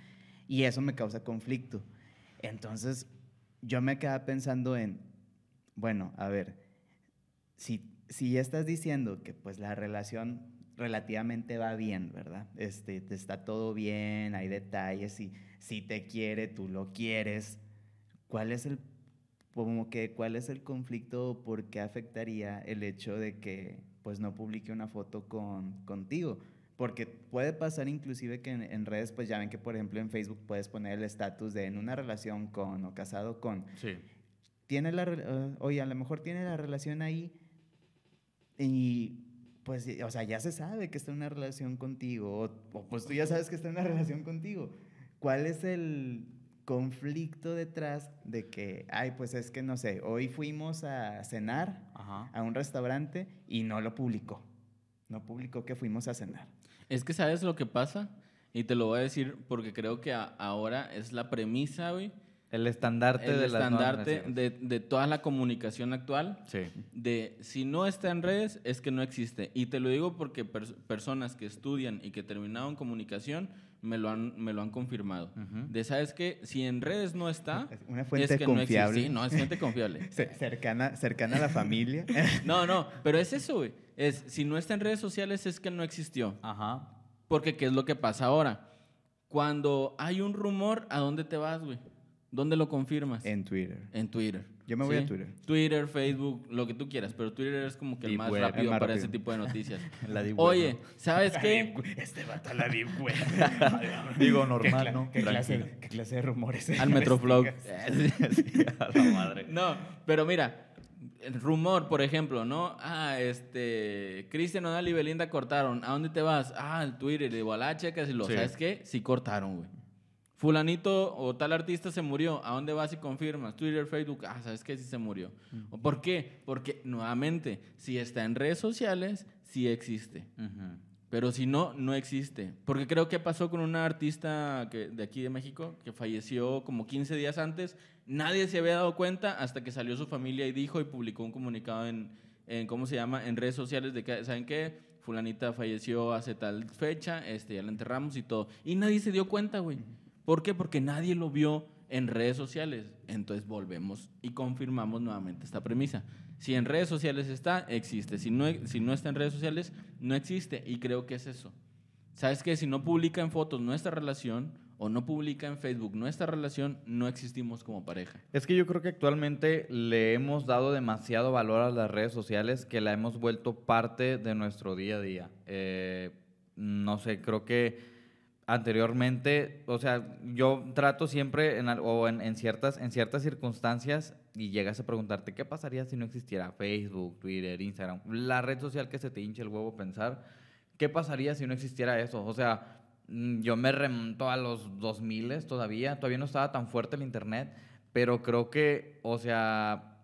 Y eso me causa conflicto. Entonces, yo me quedaba pensando en, bueno, a ver, si, si ya estás diciendo que pues la relación relativamente va bien, ¿verdad? Este, te está todo bien, hay detalles, y si te quiere, tú lo quieres, ¿cuál es el, como que, cuál es el conflicto o por qué afectaría el hecho de que pues no publique una foto con, contigo? Porque puede pasar inclusive que en, en redes, pues ya ven que por ejemplo en Facebook puedes poner el estatus de en una relación con o casado con, Sí. tiene la, eh, oye, a lo mejor tiene la relación ahí y pues, o sea, ya se sabe que está en una relación contigo, o, o, pues tú ya sabes que está en una relación contigo. ¿Cuál es el conflicto detrás de que, ay, pues es que no sé, hoy fuimos a cenar Ajá. a un restaurante y no lo publicó? No publicó que fuimos a cenar. Es que sabes lo que pasa, y te lo voy a decir porque creo que a- ahora es la premisa, güey, El estandarte el de las estandarte generaciones. de, de toda la comunicación actual, Sí. de si no está en redes es que no existe. Y te lo digo porque pers- personas que estudian y que terminaron comunicación me lo han, me lo han confirmado. De, ¿sabes qué? Si en redes no está, Es una fuente es que no confiable. existe. Sí, no, es fuente confiable. Ce- cercana, cercana a la familia. No, no, pero es eso, güey. Es, si no está en redes sociales es que no existió. Ajá. Porque ¿qué es lo que pasa ahora? Cuando hay un rumor, ¿a dónde te vas, güey? ¿Dónde lo confirmas? en Twitter. En Twitter. Yo me voy ¿sí? a Twitter. Twitter, Facebook, lo que tú quieras, pero Twitter es como que el más web, rápido el más para rápido. ese tipo de noticias. La deep web, Oye, ¿no? ¿sabes qué? Este vato la deep web. Digo, ¿Qué, normal, ¿no? qué clase, Tranquilo. qué clase de rumores? Al Metroflow. Sí, a la madre. No, pero mira, el rumor, por ejemplo, ¿no? Ah, este, Cristian Odal y Belinda cortaron. ¿A dónde te vas? Ah, al Twitter. Digo, a la checas y lo, Sí. ¿sabes qué? Sí cortaron, güey. Fulanito o tal artista se murió. ¿A dónde vas y confirmas? Twitter, Facebook. Ah, ¿sabes qué? Sí se murió. ¿O ¿Por qué? Porque, nuevamente, si está en redes sociales, sí existe. Pero si no, no existe. Porque creo que pasó con una artista que, de aquí de México que falleció como 15 días antes. Nadie se había dado cuenta hasta que salió su familia y dijo y publicó un comunicado en, en ¿cómo se llama? En redes sociales de que, ¿saben qué? Fulanita falleció hace tal fecha, este, ya la enterramos y todo. Y nadie se dio cuenta, güey. ¿Por qué? Porque nadie lo vio en redes sociales. Entonces volvemos y confirmamos nuevamente esta premisa. Si en redes sociales está, existe. Si no, si no está en redes sociales, no existe. Y creo que es eso. ¿Sabes qué? Si no publica en fotos nuestra relación o no publica en Facebook nuestra relación, no existimos como pareja. Es que yo creo que actualmente le hemos dado demasiado valor a las redes sociales que la hemos vuelto parte de nuestro día a día. Eh, no sé, creo que anteriormente, o sea, yo trato siempre en, o en, en ciertas, en ciertas circunstancias y llegas a preguntarte qué pasaría si no existiera Facebook, Twitter, Instagram, la red social que se te hinche el huevo pensar, ¿qué pasaría si no existiera eso? O sea, mm, yo me remonto a los 2000 todavía, todavía no estaba tan fuerte el internet, pero creo que, o sea,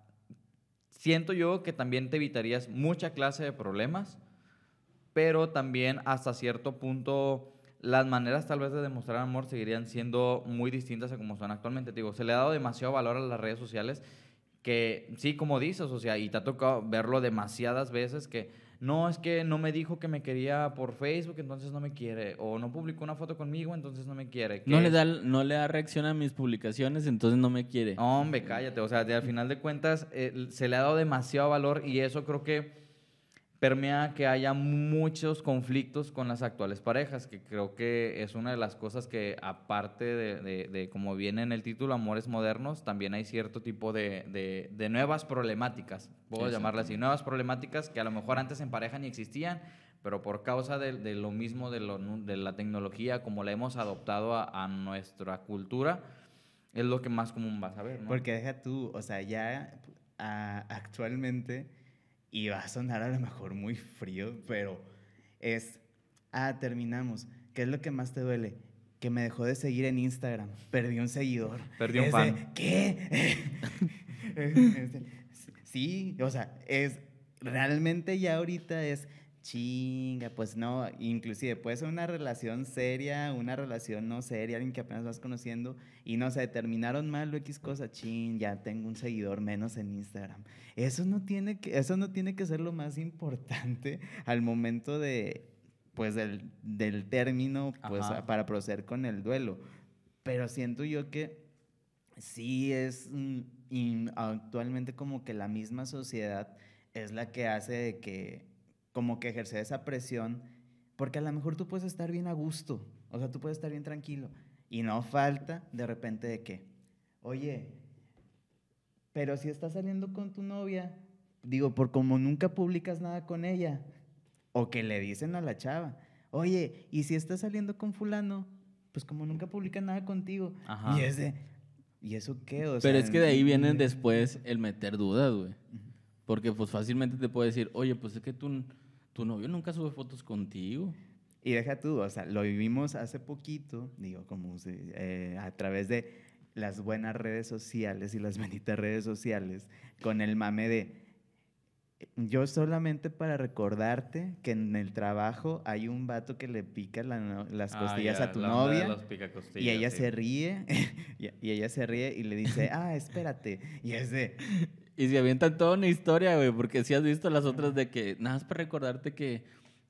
siento yo que también te evitarías mucha clase de problemas, pero también hasta cierto punto las maneras tal vez de demostrar amor seguirían siendo muy distintas a como son actualmente. Te digo, se le ha dado demasiado valor a las redes sociales que sí, como dices, o sea, y te ha tocado verlo demasiadas veces que no, es que no me dijo que me quería por Facebook, entonces no me quiere. O no publicó una foto conmigo, entonces no me quiere. No ¿Qué le, da, no le da reacción a mis publicaciones, entonces no me quiere. Hombre, cállate. O sea, de- al final de cuentas, eh, se le ha dado demasiado valor y eso creo que permea que haya muchos conflictos con las actuales parejas, que creo que es una de las cosas que, aparte de, de- de como viene en el título, Amores Modernos, también hay cierto tipo de, de- nuevas problemáticas, puedo llamarlas así, nuevas problemáticas que a lo mejor antes en pareja ni existían, pero por causa de, lo mismo lo de la tecnología, como la hemos adoptado a, a nuestra cultura, es lo que más común vas a ver, ¿no? Porque deja tú, o sea, ya ah, actualmente, y va a sonar a lo mejor muy frío, pero es, ah, terminamos. ¿Qué es lo que más te duele? Que me dejó de seguir en Instagram. Perdí un seguidor. Perdí un fan. ¿Qué? Es de, sí, o sea, es, realmente ya ahorita es, chinga, pues no, inclusive puede ser una relación seria, una relación no seria, alguien que apenas vas conociendo y no sé, terminaron mal o X cosa, chin, ya tengo un seguidor menos en Instagram. Eso no tiene que, eso no tiene que ser lo más importante al momento de, pues, del, del término, pues, Ajá. para proceder con el duelo. Pero siento yo que sí es mm, y actualmente como que la misma sociedad es la que hace de que como que ejerce esa presión porque a lo mejor tú puedes estar bien a gusto, o sea, tú puedes estar bien tranquilo y no falta de repente de que, oye, pero si estás saliendo con tu novia, digo, por como nunca publicas nada con ella, o que le dicen a la chava, oye, y si estás saliendo con fulano, pues como nunca publica nada contigo, Ajá. y es de, ¿y eso qué? O Pero sea, es que de ahí vienen mm, después el meter dudas, güey. Porque pues fácilmente te puede decir, oye, pues es que tu, tu novio nunca sube fotos contigo. Y deja tú, o sea, lo vivimos hace poquito, digo, como eh, a través de las buenas redes sociales y las benditas redes sociales, con el mame de, yo solamente para recordarte que en el trabajo hay un vato que le pica la las Ah, costillas a tu novia. Y ella sí. se ríe, y, y ella se ríe y le dice, ah, espérate. Y es de, Y se avientan toda una historia, güey, porque si has visto las otras de que, nada más para recordarte que...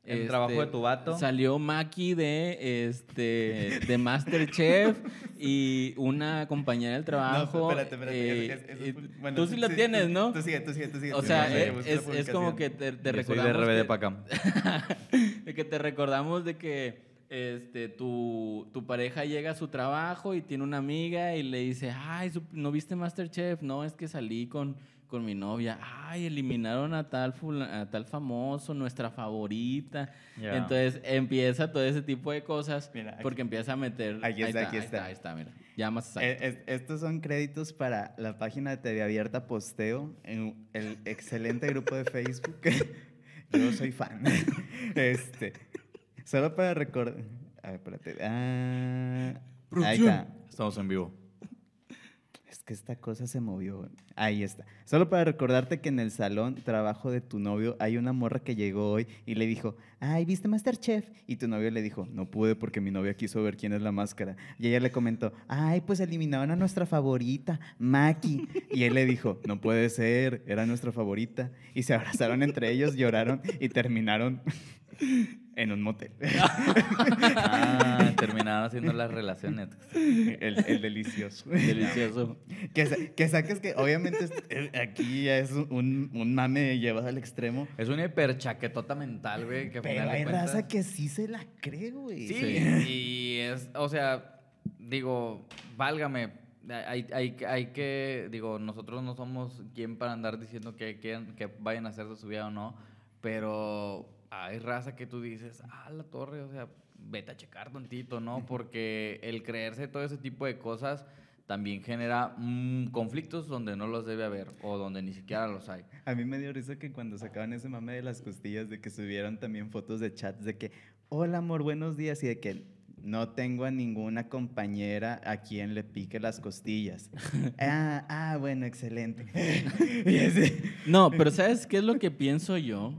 este, El trabajo de tu vato. Salió Maki de, este, de Masterchef y una compañera del trabajo. No, espérate, espérate. eh, es- es- es bueno, tú sí lo tienes, tú- ¿no? Tú sigue, tú sigue, tú sigue. O sea, eh, es, es como que te, te Yo soy de recordamos RBD que- para acá. de que te recordamos de que este, tu, tu pareja llega a su trabajo y tiene una amiga y le dice, ay, ¿no viste Masterchef? No, es que salí con, con mi novia. Ay, eliminaron a tal, fula- a tal famoso, nuestra favorita. Entonces empieza todo ese tipo de cosas Mira, aquí- porque empieza a meter... aquí ahí está, aquí ahí está. Ahí está, mira. Ya más exacto. es- estos son créditos para la página de TV Abierta Posteo en el excelente grupo de Facebook. Yo soy fan. Este, solo para recordar. A ver, espérate. Ah, ahí está. Estamos en vivo. Que esta cosa se movió. Ahí está. Solo para recordarte que en el salón trabajo de tu novio hay una morra que llegó hoy y le dijo, ay, ¿viste Masterchef? Y tu novio le dijo, no pude porque mi novia quiso ver quién es la máscara. Y ella le comentó, ay, pues eliminaron a nuestra favorita, Maki. Y él le dijo, no puede ser, era nuestra favorita. Y se abrazaron entre ellos, lloraron y terminaron en un motel. Ah, terminaron haciendo las relaciones. el, el delicioso. Delicioso. Que, que saques que obviamente aquí ya es un, un mame llevado al extremo. Es una hiperchaquetota mental, güey. Que a Pero hay cuentas- raza que sí se la cree, güey. Sí, Sí. y es, o sea, digo, válgame, hay, hay, hay que, digo, nosotros no somos quien para andar diciendo que, que, que vayan a hacer de su vida o no, pero hay raza que tú dices, ah, la torre, o sea, vete a checar tantito, ¿no? Porque el creerse todo ese tipo de cosas también genera mm, conflictos donde no los debe haber o donde ni siquiera los hay. A mí me dio risa que cuando sacaban ese mame de las costillas, de que subieron también fotos de chats de que, hola amor, buenos días, y de que no tengo a ninguna compañera a quien le pique las costillas. ah, ah, bueno, excelente. No, pero ¿sabes qué es lo que pienso yo?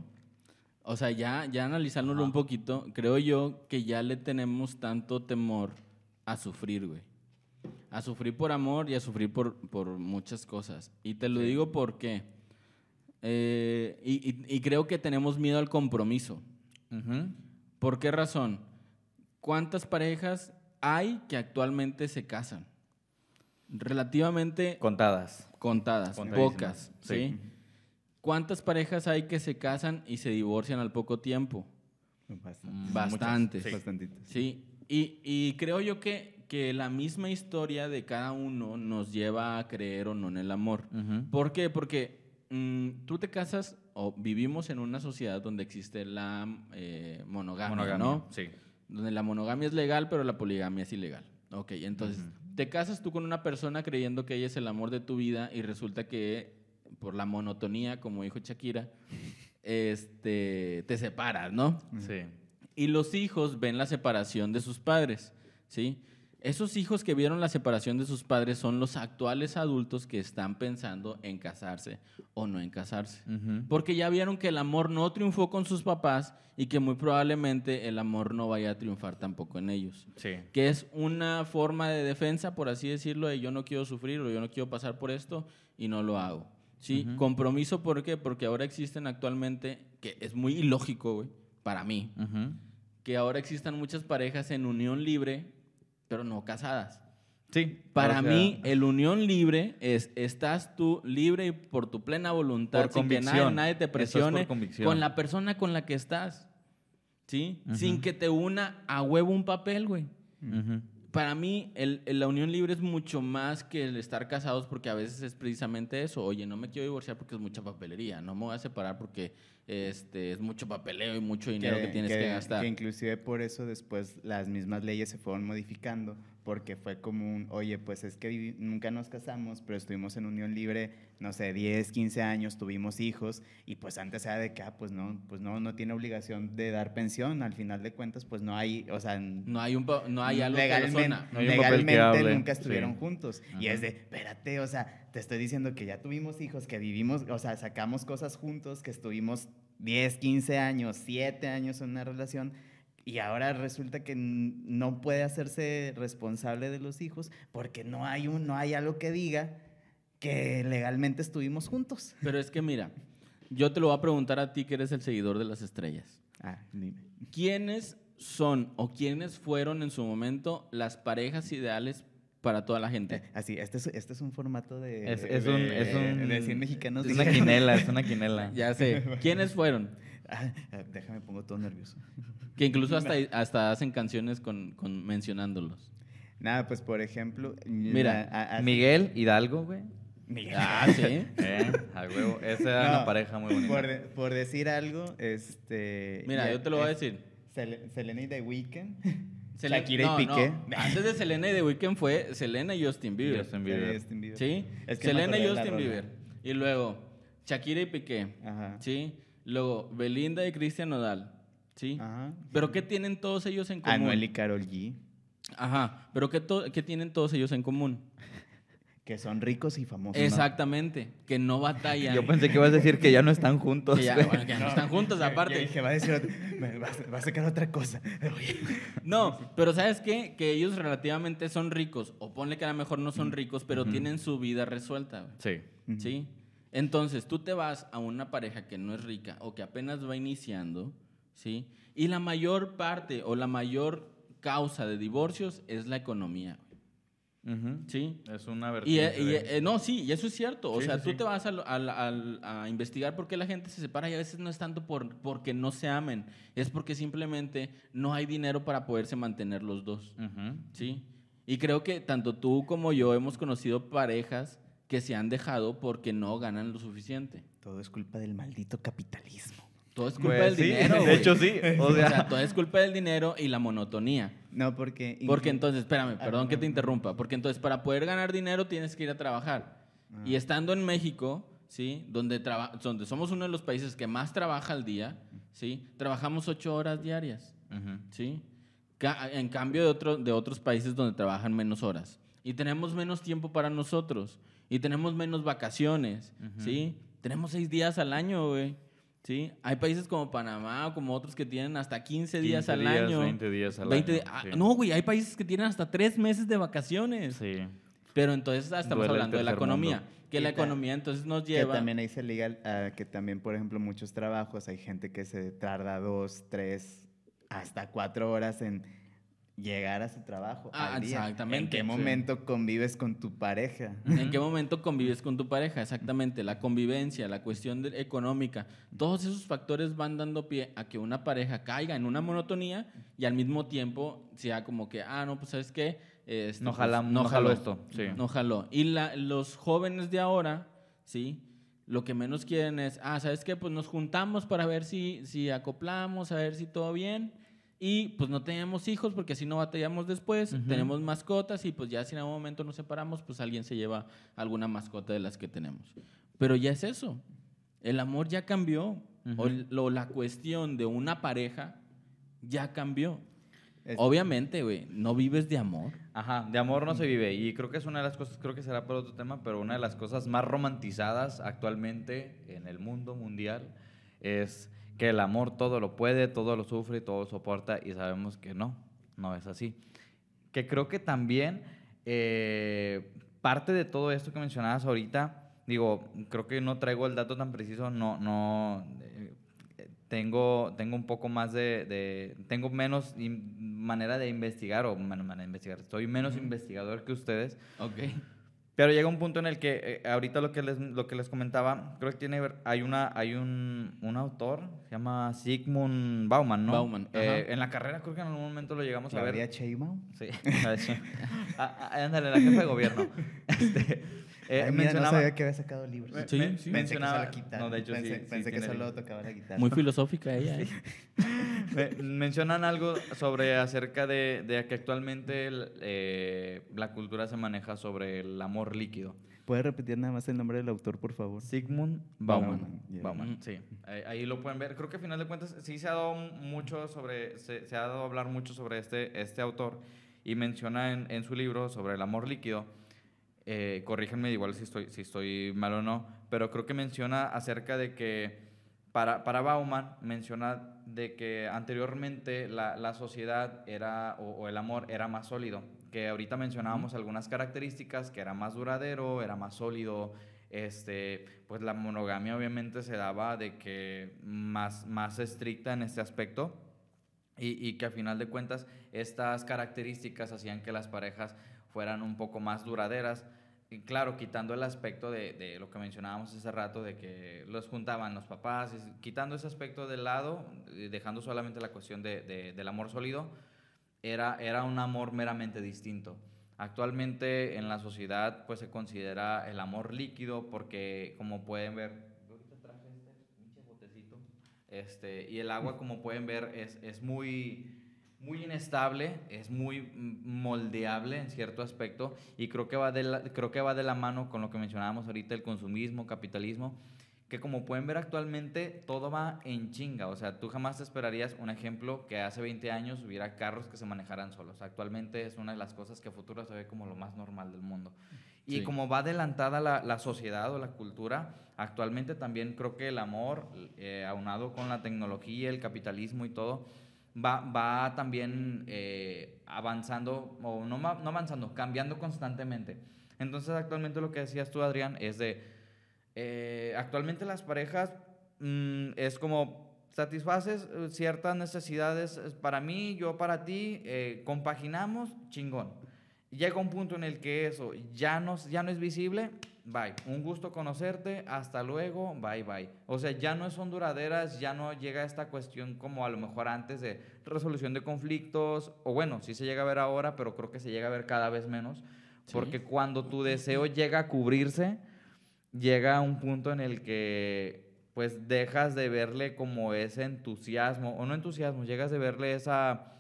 O sea, ya, ya analizándolo Ajá. un poquito, creo yo que ya le tenemos tanto temor a sufrir, güey. A sufrir por amor y a sufrir por, por muchas cosas. Y te lo digo porque Eh, y, y- y creo que tenemos miedo al compromiso. ¿Por qué razón? ¿Cuántas parejas hay que actualmente se casan? Relativamente Contadas. contadas, pocas, sí. ¿sí? ¿Cuántas parejas hay que se casan y se divorcian al poco tiempo? Bastante. Mm, Bastantes. sí. Sí, y, y creo yo que, que la misma historia de cada uno nos lleva a creer o no en el amor. Ujú. ¿Por qué? Porque mm, tú te casas o vivimos en una sociedad donde existe la eh, monogamia, Monogamia, ¿no? Sí. Donde la monogamia es legal, pero la poligamia es ilegal. Ok, entonces te casas tú con una persona creyendo que ella es el amor de tu vida y resulta que por la monotonía, como dijo Shakira, este, te separas, ¿no? Sí. Y los hijos ven la separación de sus padres, ¿sí? Esos hijos que vieron la separación de sus padres son los actuales adultos que están pensando en casarse o no en casarse. Porque ya vieron que el amor no triunfó con sus papás y que muy probablemente el amor no vaya a triunfar tampoco en ellos. Sí. Que es una forma de defensa, por así decirlo, de yo no quiero sufrir o yo no quiero pasar por esto y no lo hago. ¿Sí? Compromiso, ¿por qué? Porque ahora existen actualmente, que es muy ilógico, güey, para mí, Ujú. que ahora existan muchas parejas en unión libre, pero no casadas. Sí. Para o sea, mí, el unión libre es estás tú libre y por tu plena voluntad, Por sin que nadie, nadie te presione con la persona con la que estás. ¿Sí? Sin que te una a huevo un papel, güey. ujú. Para mí, el, el- la unión libre es mucho más que el estar casados, porque a veces es precisamente eso. Oye, no me quiero divorciar porque es mucha papelería. No me voy a separar porque este, es mucho papeleo y mucho dinero que, tienes que, gastar. que inclusive por eso después las mismas leyes se fueron modificando, porque fue como un, oye, pues es que nunca nos casamos, pero estuvimos en unión libre, no sé, 10, 15 años, tuvimos hijos, y pues antes era de que, ah, pues no, pues no, no tiene obligación de dar pensión, al final de cuentas, pues no hay, o sea, no hay, un, no hay algo legalmente, que. No hay un que legalmente nunca estuvieron sí. juntos. Y Ajá. es de, espérate, o sea, te estoy diciendo que ya tuvimos hijos, que vivimos, o sea, sacamos cosas juntos, que estuvimos 10, 15 años, 7 años en una relación. Y ahora resulta que no puede hacerse responsable de los hijos porque no hay, un, no hay algo que diga que legalmente estuvimos juntos. Pero es que mira, yo te lo voy a preguntar a ti que eres el seguidor de las estrellas. Ah, dime. ¿Quiénes son o quiénes fueron en su momento las parejas ideales para toda la gente? Así, este es, este es un formato de, Es, de- es un, es de- un- de 100 mexicanos. Es una quinela, es una quinela. Ya sé. ¿Quiénes fueron? Ah, déjame, pongo todo nervioso. Que incluso hasta, hasta hacen canciones con, con mencionándolos. Nada, pues por ejemplo. Mira, a- a- Miguel Hidalgo, güey. Miguel. Ah, sí. Eh, a huevo. Esa era No, una pareja muy bonita. Por, de- por decir algo, este. Mira, ya- yo te lo voy a decir. Sel- Selena y The Weeknd. Selena- Shakira no, y Piqué. no. Antes de Selena y The Weeknd fue Selena y Justin Bieber. Justin Bieber. Justin Bieber. ¿Sí? Es que me Selena y Justin. Bieber. Y luego Shakira y Piqué. Ajá. ¿Sí? Luego Belinda y Cristian Nodal. ¿Sí? Ajá. ¿Pero qué tienen todos ellos en común? Anuel y Carol G. Ajá. ¿Pero qué, to- qué tienen todos ellos en común? Que son ricos y famosos. Exactamente. Que no batallan. Yo pensé que ibas a decir que ya no están juntos. que ya, bueno, que ya no están juntos, aparte. dije, va a decir otra- va, a- sacar otra cosa. No, pero ¿sabes qué? Que ellos relativamente son ricos. O ponle que a lo mejor no son ricos, pero tienen su vida resuelta. Sí. ¿Sí? Entonces, tú te vas a una pareja que no es rica o que apenas va iniciando, ¿sí? Y la mayor parte o la mayor causa de divorcios es la economía, ¿sí? Es una Y, eh, y, de- eh, no, sí, y eso es cierto. O Sí, sea, sí, tú sí. te vas a, a investigar por qué la gente se separa y a veces no es tanto por, porque no se amen, es porque simplemente no hay dinero para poderse mantener los dos. ¿sí? Y creo que tanto tú como yo hemos conocido parejas que se han dejado porque no ganan lo suficiente. Todo es culpa del maldito capitalismo. Todo es culpa Pues del sí, dinero. de güey. hecho sí. O O sea, sea, todo es culpa del dinero y la monotonía. No, porque. Porque entonces, espérame, Ah, perdón que te interrumpa, porque entonces para poder ganar dinero tienes que ir a trabajar. Y estando en México, ¿sí? Donde, traba- donde somos uno de los países que más trabaja al día, ¿sí? Trabajamos ocho horas diarias. Ujú. ¿sí? Ca- En cambio de, otro- de otros países donde trabajan menos horas. Y tenemos menos tiempo para nosotros. Y tenemos menos vacaciones, ¿sí? Tenemos seis días al año, güey. ¿Sí? Hay países como Panamá o como otros que tienen hasta 15 días 15 al días, año. 20 días al 20 año, ah, sí. No, güey, hay países que tienen hasta tres meses de vacaciones. Sí. Pero entonces ah, estamos Duele el hablando de la economía. mundo. Que Y la economía entonces nos Que lleva... también ahí se liga a que también, por ejemplo, muchos trabajos, hay gente que se tarda dos, tres, hasta cuatro horas en llegar a su trabajo. Ah, al día. ¿En exactamente, qué sí. momento convives con tu pareja? ¿En qué momento convives con tu pareja? Exactamente, la convivencia, la cuestión de- económica, todos esos factores van dando pie a que una pareja caiga en una monotonía y al mismo tiempo sea como que, ah, no, pues sabes qué, Este, No pues, jala- no jaló esto, sí. No jaló. Y la- los jóvenes de ahora, ¿sí? Lo que menos quieren es, ah, ¿sabes qué? Pues nos juntamos para ver si, si acoplamos, a ver si todo bien. Y pues no tenemos hijos porque así no batallamos después. Ujú. Tenemos mascotas y pues ya si en algún momento nos separamos, pues alguien se lleva alguna mascota de las que tenemos. Pero ya es eso. El amor ya cambió. O, l- o la cuestión de una pareja ya cambió. Es- Obviamente, güey, no vives de amor. Ajá, de amor no se vive. Y creo que es una de las cosas, creo que será por otro tema, pero una de las cosas más romantizadas actualmente en el mundo mundial es que el amor todo lo puede, todo lo sufre, todo lo soporta y sabemos que no, no es así. Que creo que también eh, parte de todo esto que mencionabas ahorita, digo, creo que no traigo el dato tan preciso, no, no, eh, tengo, tengo un poco más de, de- tengo menos in- manera de investigar, o man- manera de investigar, estoy menos investigador que ustedes, Ok. Pero llega un punto en el que eh, ahorita lo que les lo que les comentaba, creo que tiene ver- hay una hay un, un autor se llama Sigmund Bauman, ¿no? Bauman, Eh, ajá. en la carrera creo que en algún momento lo llegamos a ver. Sí, la Sheinbaum. Ah, ah, ándale, la jefa de gobierno. Este, eh, Ay, mira, no mencionaba- sabía que había sacado libros. Sí, me- sí. Pensé que solo guitarra. No, de hecho pensé, sí. sí pensé que solo libros. tocaba la guitarra. Muy filosófica ella. ¿eh? Me- mencionan algo sobre acerca de, de que actualmente el, eh, la cultura se maneja sobre el amor líquido. ¿Puedes repetir nada más el nombre del autor, por favor? Sigmund Bauman. Bauman, ya. Bauman, sí. Ahí, ahí lo pueden ver. Creo que a final de cuentas sí se ha dado mucho sobre, se, se ha dado a hablar mucho sobre este, este autor y menciona en, en su libro sobre el amor líquido. Eh, corríjanme igual si estoy, si estoy mal o no, pero creo que menciona acerca de que para, para Bauman menciona de que anteriormente la, la sociedad era, o, o el amor era más sólido, que ahorita mencionábamos algunas características, que era más duradero, era más sólido, este, pues la monogamia obviamente se daba de que más, más estricta en este aspecto y, y que a final de cuentas estas características hacían que las parejas fueran un poco más duraderas. Claro, quitando el aspecto de, de lo que mencionábamos hace rato, de que los juntaban los papás, quitando ese aspecto de lado, dejando solamente la cuestión de- de- del amor sólido, era, era un amor meramente distinto. Actualmente en la sociedad pues se considera el amor líquido porque como pueden ver, este este, y el agua como pueden ver es, es muy, muy inestable, es muy mm, moldeable en cierto aspecto y creo que, va de la, creo que va de la mano con lo que mencionábamos ahorita, el consumismo, capitalismo, que como pueden ver actualmente todo va en chinga, o sea, tú jamás te esperarías un ejemplo que hace 20 años hubiera carros que se manejaran solos. Actualmente es una de las cosas que a futuro se ve como lo más normal del mundo. Y Sí. como va adelantada la, la sociedad o la cultura, actualmente también creo que el amor, eh, aunado con la tecnología, el capitalismo y todo, va, va también eh, avanzando, o no, no avanzando, cambiando constantemente. Entonces actualmente lo que decías tú, Adrián, es de, eh, actualmente las parejas mm, es como satisfaces eh, ciertas necesidades para mí, yo para ti, compaginamos, chingón. Llega un punto en el que eso ya no, ya no es visible, bye. Un gusto conocerte, hasta luego, bye bye. O sea, ya no son duraderas, ya no llega esta cuestión como a lo mejor antes de resolución de conflictos, o bueno, sí se llega a ver ahora, pero creo que se llega a ver cada vez menos, Sí. porque cuando tu deseo llega a cubrirse, llega a un punto en el que pues dejas de verle como ese entusiasmo, o no entusiasmo, llegas de verle esa,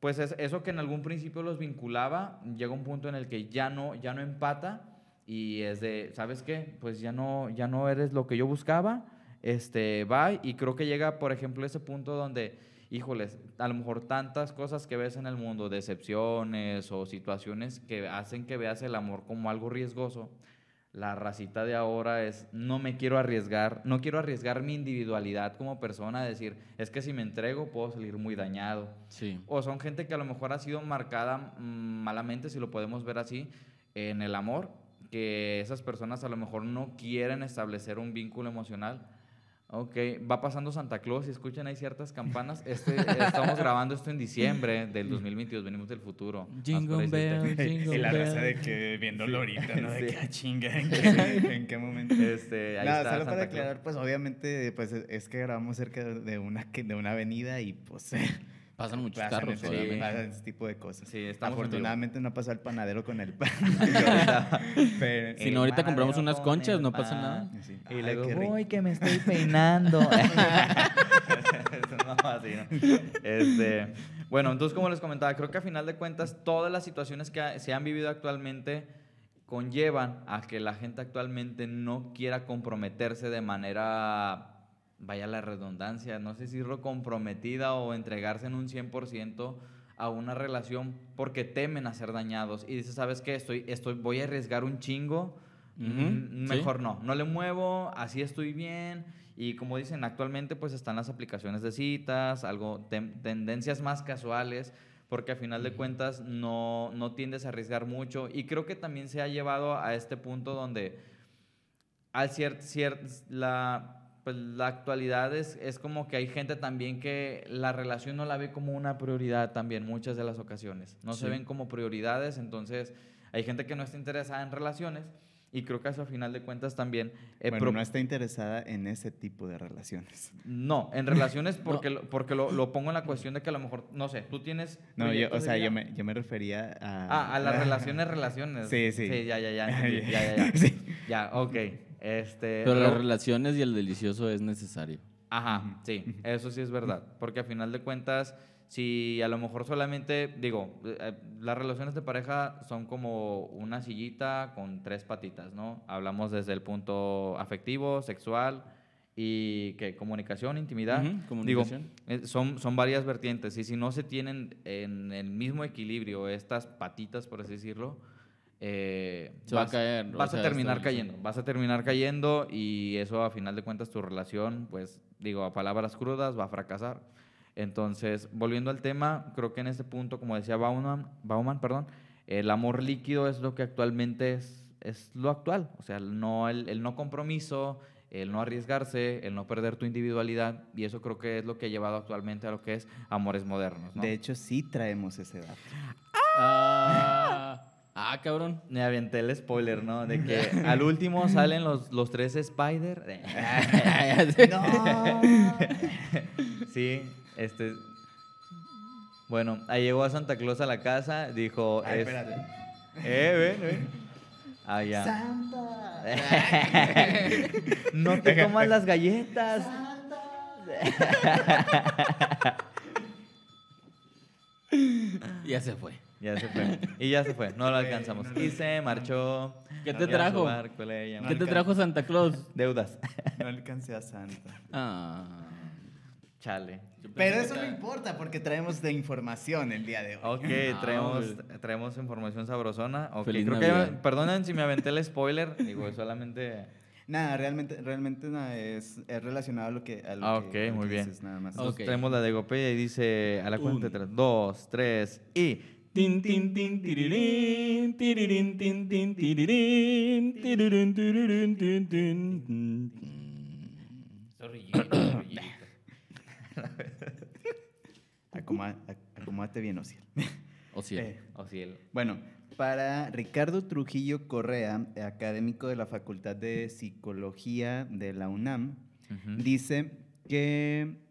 pues es- eso que en algún principio los vinculaba, llega un punto en el que ya no, ya no empata y es de, ¿sabes qué? Pues ya no, ya no eres lo que yo buscaba, este, bye, y creo que llega, por ejemplo, ese punto donde, híjoles, a lo mejor tantas cosas que ves en el mundo, decepciones o situaciones que hacen que veas el amor como algo riesgoso, la racita de ahora es, no me quiero arriesgar, no quiero arriesgar mi individualidad como persona, decir, es que si me entrego puedo salir muy dañado. Sí. O son gente que a lo mejor ha sido marcada mm, malamente, si lo podemos ver así, en el amor, que esas personas a lo mejor no quieren establecer un vínculo emocional. Ok, va pasando Santa Claus y escuchan ahí ciertas campanas. Este, estamos grabando esto en diciembre del 2022, venimos del futuro. Jingle bell, jingle Y la raza de que viéndolo ahorita, ¿no? De Sí. que, ah, chinga, ¿en qué, en qué momento? Este, ahí Nada, está solo para Santa Claus. aclarar, pues obviamente, pues es es que grabamos cerca de una, que- de una avenida y pues Pasan muchos pasan carros, ese, obviamente. pasan ese tipo de cosas. Sí. Afortunadamente no pasó el panadero con el pan. Pero- Si no, ahorita compramos unas con conchas, no pasa nada. Sí. Y luego, uy, que me estoy peinando. no, así, ¿no? Este, bueno, entonces, como les comentaba, creo que a final de cuentas, todas las situaciones que se han vivido actualmente conllevan a que la gente actualmente no quiera comprometerse de manera, vaya la redundancia, no sé si decirlo comprometida o entregarse en un 100% a una relación porque temen a ser dañados y dices, ¿sabes qué? Estoy, estoy, voy a arriesgar un chingo, mm, sí. mejor no, no le muevo, así estoy bien. Y como dicen, actualmente pues están las aplicaciones de citas, algo, tendencias más casuales, porque a final de cuentas no, no tiendes a arriesgar mucho. Y creo que también se ha llevado a este punto donde al cier- cier- la, pues, la actualidad es, es como que hay gente también que la relación no la ve como una prioridad también, muchas de las ocasiones. No se ven como prioridades, entonces hay gente que no está interesada en relaciones y creo que eso a final de cuentas también... eh, Bueno, no está interesada en ese tipo de relaciones. no, en relaciones porque, lo, porque lo, lo pongo en la cuestión de que a lo mejor, no sé, tú tienes... No, yo, o sea, yo me, yo me refería a... Ah, a las relaciones, relaciones. Sí, sí. Sí, ya, ya, ya. ya, ya, ya. Sí. Ya, ok. Este, Pero las relaciones y el delicioso es necesario. Ajá, sí, eso sí es verdad. Porque a final de cuentas, si a lo mejor solamente, digo, eh, las relaciones de pareja son como una sillita con tres patitas, ¿no? Hablamos desde el punto afectivo, sexual y que comunicación, intimidad. Ujú, comunicación. Digo, eh, son, son varias vertientes y si no se tienen en el mismo equilibrio estas patitas, por así decirlo, eh, Se va a caer, o Vas sea, a terminar cayendo, vas a terminar cayendo y eso a final de cuentas tu relación, pues digo, a palabras crudas va a fracasar. Entonces, volviendo al tema, creo que en este punto, como decía Bauman, Bauman perdón, el amor líquido es lo que actualmente es, es lo actual. O sea, el no, el, el no compromiso, el no arriesgarse, el no perder tu individualidad. Y eso creo que es lo que ha llevado actualmente a lo que es amores modernos. ¿no? De hecho, sí traemos ese dato. Ah, ah, cabrón. Me aventé el spoiler, ¿no? De que al último salen los, los tres Spider. sí, este. Bueno, ahí llegó a Santa Claus a la casa, dijo. Ay, este, espérate. eh, ven, ven. Ah, ya. ¡Santa! no te comas las galletas. Ya se fue. Ya se fue. Y ya se fue, no lo alcanzamos. Y se marchó. ¿Qué te trajo? barco. ¿Qué te trajo Santa Claus? Deudas. No alcancé a Santa. Ah. Chale. Pero eso no ta- importa porque traemos de información el día de hoy. Ok, Ah, traemos, traemos información sabrosona. Ok, Feliz creo Navidad. que, perdonen si me aventé el spoiler, digo, solamente... Nada, realmente, realmente nada, es, es relacionado a lo que, a lo Ah, ok, muy que bien. dices, nada más. Entonces Ok. tenemos la de Gopeya y dice, a la cuenta de tres, dos, tres, y... Tin, tin, tin, tirirín, tirirín, tin, tin, tirirín, tirirín, tirirín, tin, tin, acomódate bien, Ociel. O sea, Eh, O si el... Bueno, para Ricardo Trujillo Correa, académico de la Facultad de Psicología de la UNAM, dice que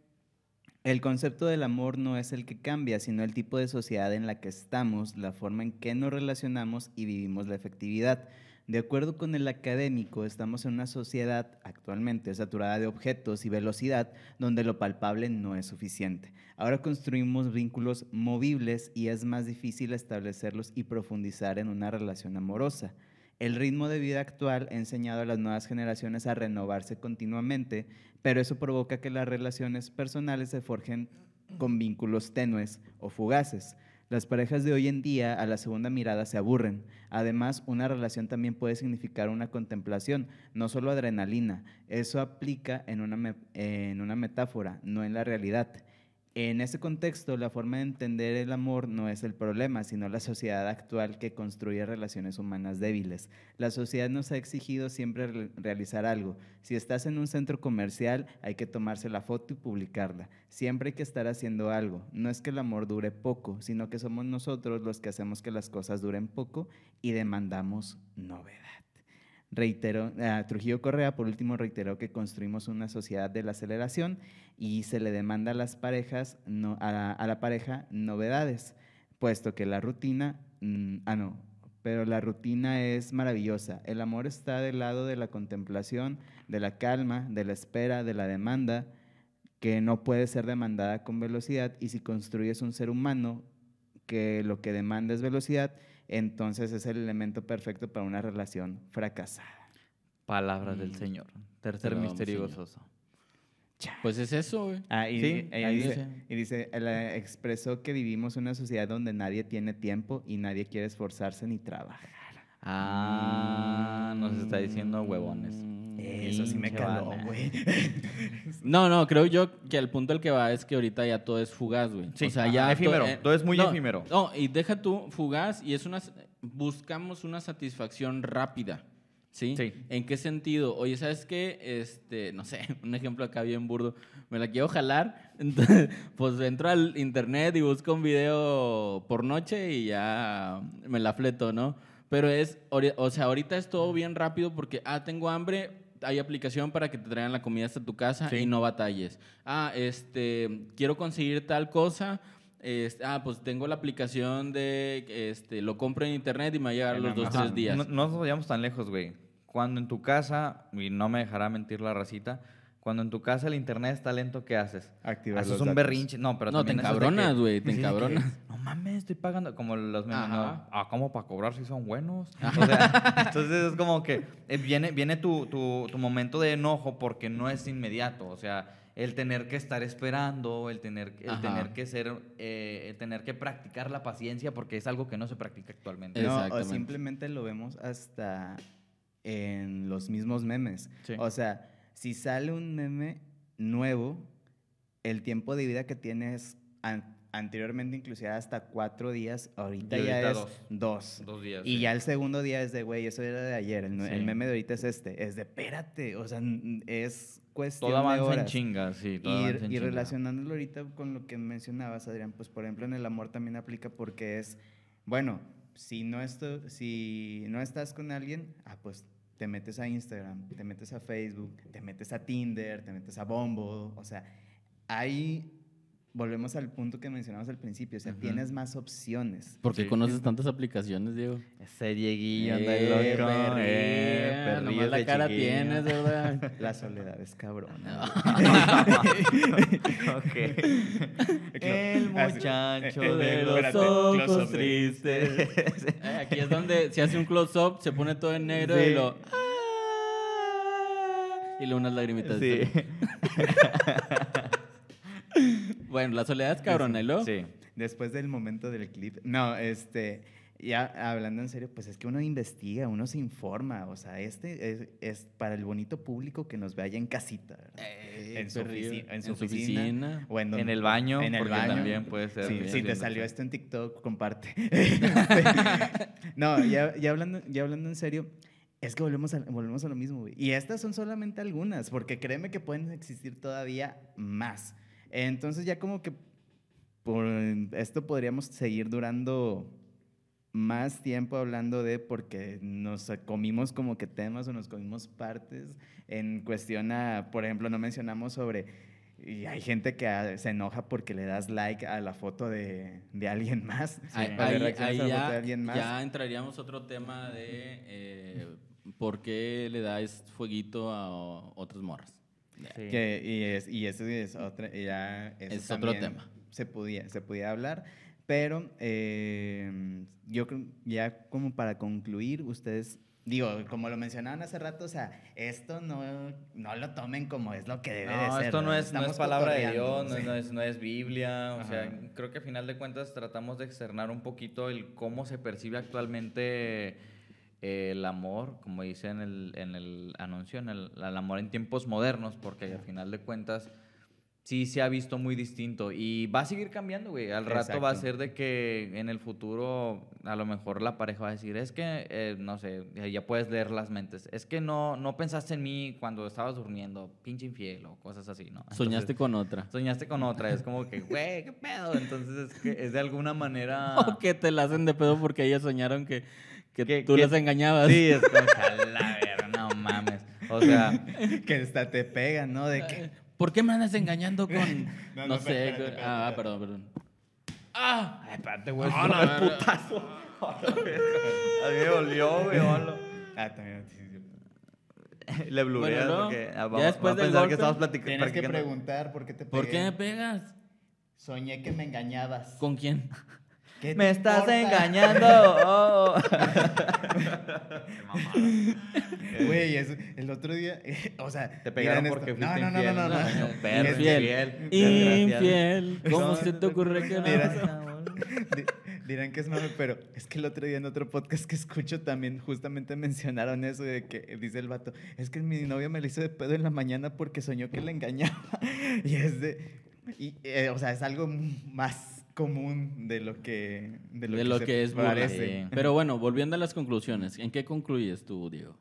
el concepto del amor no es el que cambia, sino el tipo de sociedad en la que estamos, la forma en que nos relacionamos y vivimos la efectividad. De acuerdo con el académico, estamos en una sociedad actualmente saturada de objetos y velocidad donde lo palpable no es suficiente. Ahora construimos vínculos movibles y es más difícil establecerlos y profundizar en una relación amorosa. El ritmo de vida actual ha enseñado a las nuevas generaciones a renovarse continuamente, pero eso provoca que las relaciones personales se forjen con vínculos tenues o fugaces. Las parejas de hoy en día a la segunda mirada se aburren. Además, una relación también puede significar una contemplación, no solo adrenalina. Eso aplica en una, en una metáfora, no en la realidad. En ese contexto, la forma de entender el amor no es el problema, sino la sociedad actual que construye relaciones humanas débiles. La sociedad nos ha exigido siempre re- realizar algo. Si estás en un centro comercial, hay que tomarse la foto y publicarla. Siempre hay que estar haciendo algo. No es que el amor dure poco, sino que somos nosotros los que hacemos que las cosas duren poco y demandamos novedad. Reiteró, ah, Trujillo Correa, por último, reiteró que construimos una sociedad de la aceleración y se le demanda a las parejas, a la pareja novedades, puesto que la rutina, mm, ah, no, pero la rutina es maravillosa. El amor está del lado de la contemplación, de la calma, de la espera, de la demanda, que no puede ser demandada con velocidad y si construyes un ser humano que lo que demanda es velocidad, entonces es el elemento perfecto para una relación fracasada. Palabras del Mm. Señor. Tercer damos, misterio Señor. gozoso. Pues es eso, güey. Ah, y, Sí, ella ahí dice, dice. y dice, él, expresó que vivimos una sociedad donde nadie tiene tiempo y nadie quiere esforzarse ni trabajar. Ah, nos está diciendo huevones. Eso sí me caló, güey. No, no, creo yo que el punto al que va es que ahorita ya todo es fugaz, güey. Sí, o sea, ajá, ya efímero, todo es muy no, efímero. No, y deja tú fugaz y es una buscamos una satisfacción rápida. ¿Sí? Sí. ¿En qué sentido? Oye, ¿sabes qué? Este, no sé, un ejemplo acá bien burdo. Me la quiero jalar, entonces, pues entro al internet y busco un video por noche y ya me la fleto, ¿no? Pero es, o sea, ahorita es todo bien rápido porque, ah, tengo hambre, hay aplicación para que te traigan la comida hasta tu casa Sí. y no batalles. Ah, este, quiero conseguir tal cosa. este, ah, pues tengo la aplicación de, este, lo compro en internet y me va a llegar los dos, tres días. No, no nos vayamos tan lejos, güey. Cuando en tu casa, y no me dejará mentir la racita, cuando en tu casa el internet está lento, ¿qué haces? Activar Haces los un datos. berrinche. No, pero No, te también eso es de encabronas, que- güey, te sí, de que, encabronas. no mames, estoy pagando. Como los memes, ¿no? Ajá. Ah, ¿cómo para cobrar si son buenos? O sea, entonces es como que eh, viene, viene tu, tu, tu momento de enojo porque no es inmediato. O sea, el tener que estar esperando, el tener, el Ajá. tener que ser, eh, el tener que practicar la paciencia porque es algo que no se practica actualmente. No, o Exactamente. simplemente lo vemos hasta en los mismos memes. Sí. O sea, si sale un meme nuevo, el tiempo de vida que tienes an- anteriormente inclusive hasta cuatro días, ahorita Y ya ahorita es dos. dos. Dos días. Y sí. ya el segundo día es de, güey, eso era de ayer. El, meme de ahorita es este. Es de, espérate. O sea, es cuestión Todo de avanza en horas. chinga, sí. Todo Y, avanza en y chinga. relacionándolo ahorita con lo que mencionabas, Adrián, pues por ejemplo en el amor también aplica porque es, bueno, si no, esto, si no estás con alguien, ah, pues te metes a Instagram, te metes a Facebook, te metes a Tinder, te metes a Bombo, o sea, ahí volvemos al punto que mencionamos al principio, o sea, tienes más opciones. ¿Por qué Sí. conoces tantas aplicaciones, Diego? Ese Dieguillo anda Eh, loco. eh, nomás la de cara chiquillo. tienes, ¿verdad? La soledad es cabrona. ok. El Así. muchacho Eh, eh, de los espérate, ojos tristes. Eh, Aquí es donde se hace un close-up, se pone todo en negro Sí. y lo... Y luego unas lagrimitas. Sí. Bueno, la soledad es cabrona, ¿y luego? Sí. Después del momento del clip. No, este, ya hablando en serio, pues es que uno investiga, uno se informa. O sea, este es, es para el bonito público que nos ve allá en casita, ¿verdad? Eh, en, su perrillo. ofici- en su oficina. oficina. O en, donde- En el baño, En el baño. también puede ser. Sí, si te salió esto en TikTok, comparte. no, ya, ya, hablando, ya hablando en serio, es que volvemos a, volvemos a lo mismo, güey. Y estas son solamente algunas, porque créeme que pueden existir todavía más. Entonces ya como que por esto podríamos seguir durando más tiempo hablando de porque nos comimos como que temas o nos comimos partes en cuestión a, por ejemplo, no mencionamos sobre y hay gente que se enoja porque le das like a la foto de, de alguien más. Ahí, le ahí- ahí a la foto ya, de alguien más. ya entraríamos a otro tema de eh, por qué le das fueguito a otras morras. Sí. Que, y, es, y eso es otra, ya eso Es otro tema. Se podía, se podía hablar, pero eh, yo creo, ya como para concluir, ustedes, digo, como lo mencionaban hace rato, o sea, esto no, no lo tomen como es lo que debe de No, ser. esto no es, no es palabra de Dios, no, sí. no es, no es Biblia. O sea, creo que a final de cuentas tratamos de externar un poquito el cómo se percibe actualmente eh, el amor, como dice en el, en el anuncio, en el, el amor en tiempos modernos, porque a final de cuentas, sí se ha visto muy distinto y va a seguir cambiando, güey. Al rato va a ser de que en el futuro a lo mejor la pareja va a decir, es que, eh, no sé, ya puedes leer las mentes. Es que no, no pensaste en mí cuando estabas durmiendo, pinche infiel o cosas así, ¿no? Soñaste con otra. Soñaste con otra, es como que, güey, ¿qué pedo? Entonces es, que es de alguna manera... O que te la hacen de pedo porque ellos soñaron que, que Que- tú que- las engañabas. Sí, es como verga, no mames. O sea, que hasta te pegan, ¿no? De que... ¿Por qué me andas engañando con.? No, no, no, sé. espérate, con- espérate, ah, perdón, perdón. ¡Ah! ay, espérate, güey, No, no, putazo. A mí me dolió, güey, hola. Ah, también. sí, sí, sí. Le blureas Bueno, no, porque ya ah, va- después va a del pensar golpe, que estamos platicando. Tienes que preguntar por qué te pegué. ¿Por qué me pegas? Soñé que me engañabas. ¿Con quién? ¿Qué te Me estás importa? engañando. oh. Güey, es- el otro día, o sea, Te pegaron porque esto. fuiste no, no, infiel. no, no, no, no. perro, Es- infiel. ¿Cómo No, se te ocurre que no? Dirán que es mame, pero es que el otro día en otro podcast que escucho también justamente mencionaron eso de que dice el vato, es que mi novio me lo hizo de pedo en la mañana porque soñó que le engañaba. Y es de, y, eh, o sea, es algo más común de lo que de lo de que, lo que es parece. Sí. Pero bueno, volviendo a las conclusiones, ¿en qué concluyes tú, Diego?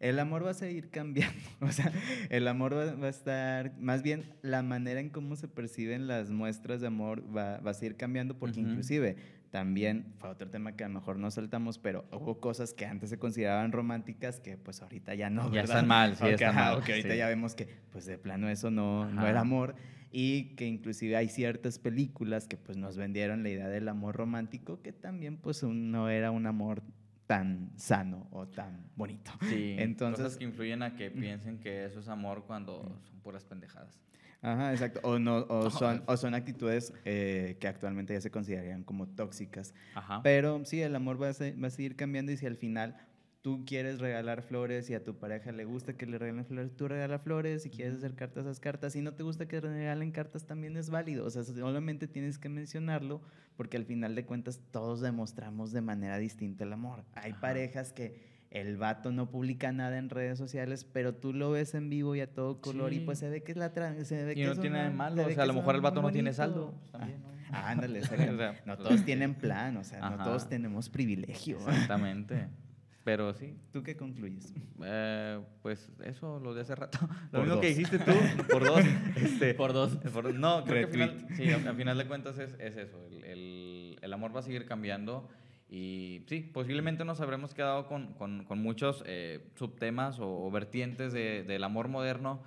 El amor va a seguir cambiando. O sea, el amor va, va a estar, más bien la manera en cómo se perciben las muestras de amor va, va a seguir cambiando porque inclusive también fue otro tema que a lo mejor no saltamos, pero hubo cosas que antes se consideraban románticas que pues ahorita ya no. Ya ¿verdad? están mal, sí, están ajá, mal, ok, ahorita sí. ya vemos que pues de plano eso no, no era amor y que inclusive hay ciertas películas que pues nos vendieron la idea del amor romántico que también pues no era un amor tan sano o tan bonito. Sí, Entonces- cosas que influyen a que piensen que eso es amor cuando son puras pendejadas. Ajá, exacto. O, no, o, son, o son actitudes eh, que actualmente ya se considerarían como tóxicas. Ajá. Pero sí, el amor va a, se- va a seguir cambiando y si al final tú quieres regalar flores y a tu pareja le gusta que le regalen flores, tú regala flores. Si quieres hacer cartas, haz cartas. Si no te gusta que regalen cartas, también es válido. O sea, solamente tienes que mencionarlo porque al final de cuentas todos demostramos de manera distinta el amor. Hay Ajá. parejas que el vato no publica nada en redes sociales, pero tú lo ves en vivo y a todo color y pues se ve que es la tra- se ve Y que no es tiene nada de malo, o sea, a lo mejor el vato no tiene saldo, pues, también, ¿no? Ah, ándale, no todos tienen plan, o sea, no todos tenemos privilegio. Exactamente. Pero sí, ¿Tú qué concluyes? eh, pues eso, lo de hace rato. Lo Por mismo que dijiste tú, por dos. Este, Por dos. por- no, creo que al Retweet. final, sí, al al final de cuentas es, es eso. El, el- el amor va a seguir cambiando. Y sí, posiblemente nos habremos quedado con, muchos eh, subtemas o, vertientes de- del amor moderno.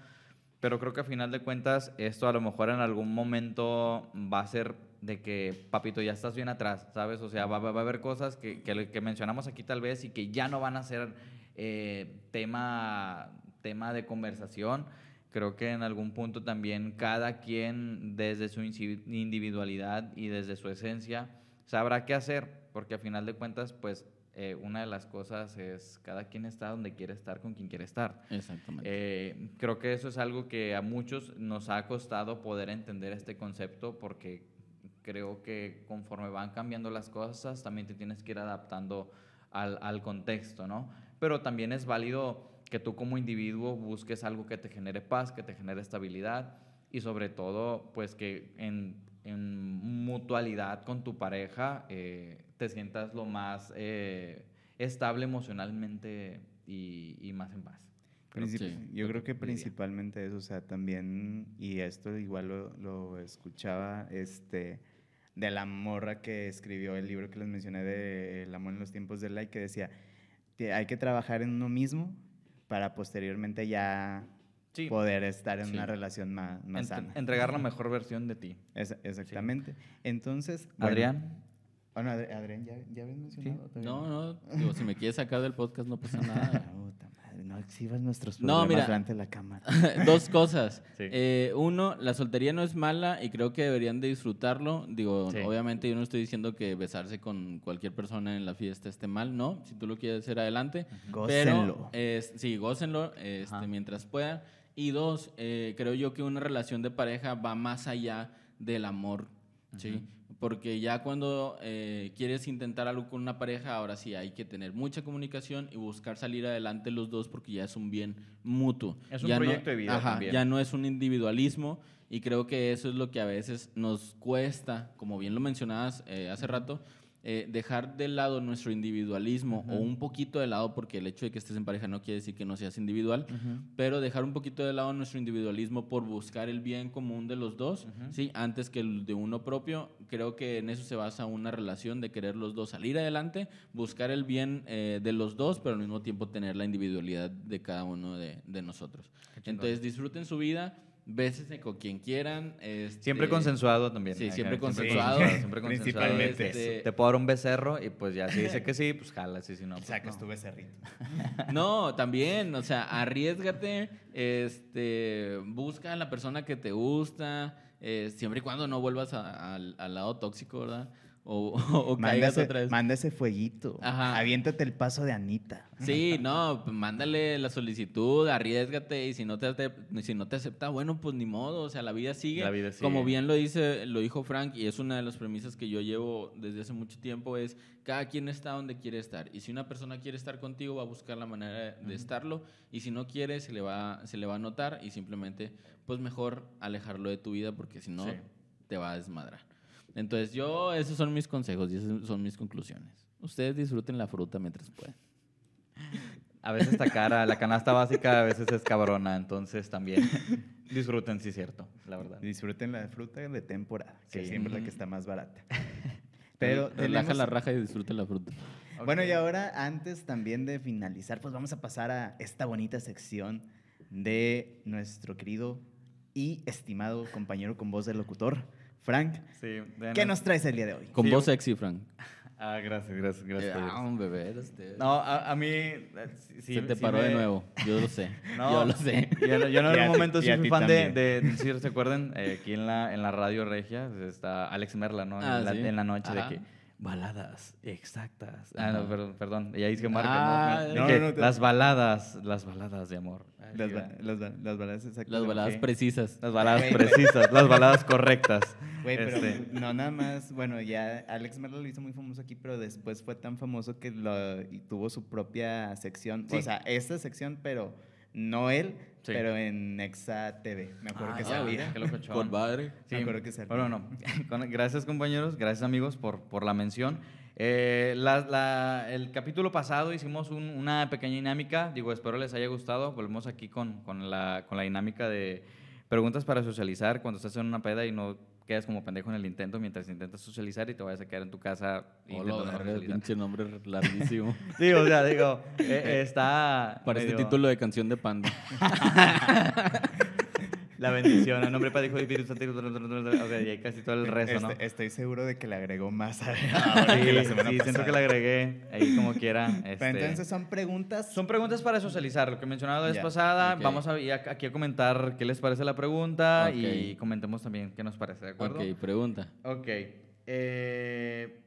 Pero creo que a final de cuentas esto a lo mejor en algún momento va a ser de que, papito, ya estás bien atrás, ¿sabes? O sea, va, va- a haber cosas que, mencionamos aquí tal vez y que ya no van a ser eh, tema, tema de conversación. Creo que en algún punto también cada quien desde su individualidad y desde su esencia sabrá qué hacer, porque a final de cuentas, pues eh, una de las cosas es cada quien está donde quiere estar con quien quiere estar. Exactamente. Eh, creo que eso es algo que a muchos nos ha costado poder entender este concepto porque creo que conforme van cambiando las cosas también te tienes que ir adaptando al, al contexto, ¿no? Pero también es válido que tú como individuo busques algo que te genere paz, que te genere estabilidad y sobre todo pues que en, en mutualidad con tu pareja eh, te sientas lo más eh, estable emocionalmente y, y más en paz. Creo Princip- sí, yo creo que diría. principalmente eso, o sea, también, y esto igual lo, lo escuchaba, este, de la morra que escribió el libro que les mencioné de El amor en los tiempos del like, que decía, que hay que trabajar en uno mismo para posteriormente ya Sí. poder estar en Sí. una relación más, más sana. entregar la mejor versión de ti. Es- exactamente. Entonces, bueno, Adrián. Bueno, Adri- Adrián, ¿ya, ya habías mencionado? Todavía No, no, digo, si me quieres sacar del podcast no pasa nada. Puta madre, no exhibas nuestros No, problemas mira. delante de la cámara. Dos cosas. Sí. Eh, uno, la soltería no es mala y creo que deberían de disfrutarlo. Digo, Sí. obviamente yo no estoy diciendo que besarse con cualquier persona en la fiesta esté mal, no. Si tú lo quieres hacer adelante. Gócenlo. Pero, sí, gócenlo este, mientras puedan. Y dos, eh, creo yo que una relación de pareja va más allá del amor, ¿sí? Porque ya cuando eh, quieres intentar algo con una pareja, ahora sí hay que tener mucha comunicación y buscar salir adelante los dos porque ya es un bien mutuo. Es un Ya no- proyecto de vida ajá, también. Ya no es un individualismo y creo que eso es lo que a veces nos cuesta, como bien lo mencionabas eh, hace rato, eh, dejar de lado nuestro individualismo o un poquito de lado, porque el hecho de que estés en pareja no quiere decir que no seas individual, pero dejar un poquito de lado nuestro individualismo por buscar el bien común de los dos, ¿sí? antes que el de uno propio. Creo que en eso se basa una relación de querer los dos salir adelante, buscar el bien eh, de los dos, pero al mismo tiempo tener la individualidad de cada uno de, de nosotros. Entonces disfruten su vida, bésense con quien quieran. este, Siempre consensuado también. Sí, siempre consensuado. Siempre consensuado. Principalmente Este, Te puedo dar un becerro y pues ya si dice que sí, pues jala, sí, si no. pues, Sacas no. tu becerrito. No, también, o sea, arriesgate, este, busca a la persona que te gusta, eh, siempre y cuando no vuelvas a- al- al lado tóxico, ¿verdad? O, o Manda caigas ese, otra vez. manda ese fueguito. Ajá. Aviéntate el paso de Anita. Sí, no, pues, mándale la solicitud, arriesgate y si no te, si no te acepta, bueno, pues ni modo, o sea, la vida sigue. La vida sigue. Como bien lo dice, lo dijo Frank y es una de las premisas que yo llevo desde hace mucho tiempo es cada quien está donde quiere estar y si una persona quiere estar contigo va a buscar la manera de, de estarlo y si no quiere se le va se le va a notar y simplemente pues mejor alejarlo de tu vida porque si no Sí. te va a desmadrar. Entonces yo esos son mis consejos y esas son mis conclusiones. Ustedes disfruten la fruta mientras puedan. A veces está cara, la canasta básica a veces es cabrona, entonces también disfruten, sí, cierto, la verdad. Disfruten la fruta de temporada, que Sí. siempre es la que está más barata. Pero relaja tenemos- la raja y disfruta la fruta. Bueno, y ahora, antes también de finalizar, pues vamos a pasar a esta bonita sección de nuestro querido y estimado compañero con voz de locutor, Frank. Sí, de- ¿Qué nos traes el día de hoy? Con Sí, voz sexy, Frank. Ah, gracias, gracias, gracias. Ah, un bebé eres usted. No, a, a mí... eh, sí- Se te sí paró me- de nuevo. Yo lo sé. No, Yo lo sé. Yo, yo en algún momento sí fui fan de, también. de, si se acuerdan, eh, aquí en la, en la radio regia pues, está Alex Merla, ¿no? Ah, en, la, sí. en la noche Ajá. de que baladas exactas. Ah, no, perdón, perdón. Ya dice marca, Ah, ¿no? no, De que no, las baladas, las baladas de amor. Ay, Las, ba- las, ba- las baladas exactas. Las de- baladas precisas. Las baladas precisas, las baladas correctas. Güey, pero Este, no nada más, bueno, ya Alex Merlo lo hizo muy famoso aquí, pero después fue tan famoso que lo, y tuvo su propia sección, Sí. o sea, esta sección, pero no él, Sí. pero en Exa TV. Me acuerdo Ah, que salía. Con padre. Me acuerdo que salía. Bueno, no. Gracias compañeros, gracias amigos por, por la mención. Eh, la- la- el capítulo pasado hicimos un- una pequeña dinámica, digo, espero les haya gustado. Volvemos aquí con, con la, con la dinámica de preguntas para socializar cuando estás en una peda y no quedas como pendejo en el intento mientras intentas socializar y te vayas a quedar en tu casa intentando socializar. pinche nombre larguísimo. Sí, o sea, digo, eh, está... Parece medio- título de canción de Panda. La bendición, el nombre para Hijo y Espíritu Santo. O sea, y hay casi todo el resto, ¿no? Este- Estoy seguro de que le agregó más a- Sí, ahora que la semana sí, siento que le agregué ahí como quiera. Pero este, entonces son preguntas. son preguntas para socializar, lo que mencionaba la vez pasada. Vamos a, aquí a comentar qué les parece la pregunta y comentemos también qué nos parece, ¿de acuerdo? ok, pregunta. Ok. eh,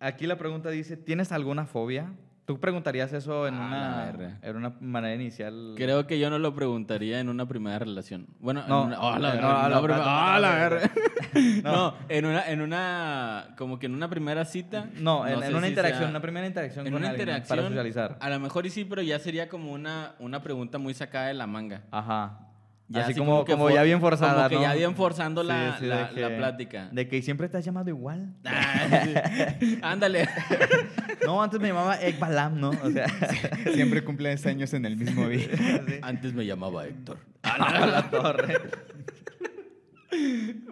aquí la pregunta dice, ¿tienes alguna fobia? ¿Tú preguntarías eso en, Ah, una, en una manera inicial? Creo que yo no lo preguntaría en una primera relación. Bueno, No, en una, oh, la no, no, no, la en una, en una, como que en una primera cita. No, en, una si interacción, sea- una primera interacción en con una interacción. para socializar. A lo mejor y sí, pero ya sería como una, una pregunta muy sacada de la manga. Ajá. Ya así, así como, que como for- ya bien forzada, Como que ¿no? ya bien forzando Sí, la, sí, la, que- la plática. De que siempre te has llamado igual. Ah, sí. Ándale. No, antes me llamaba Ek Balam, ¿no? O sea, Siempre cumples años en el mismo día. Antes me llamaba Héctor. a la torre.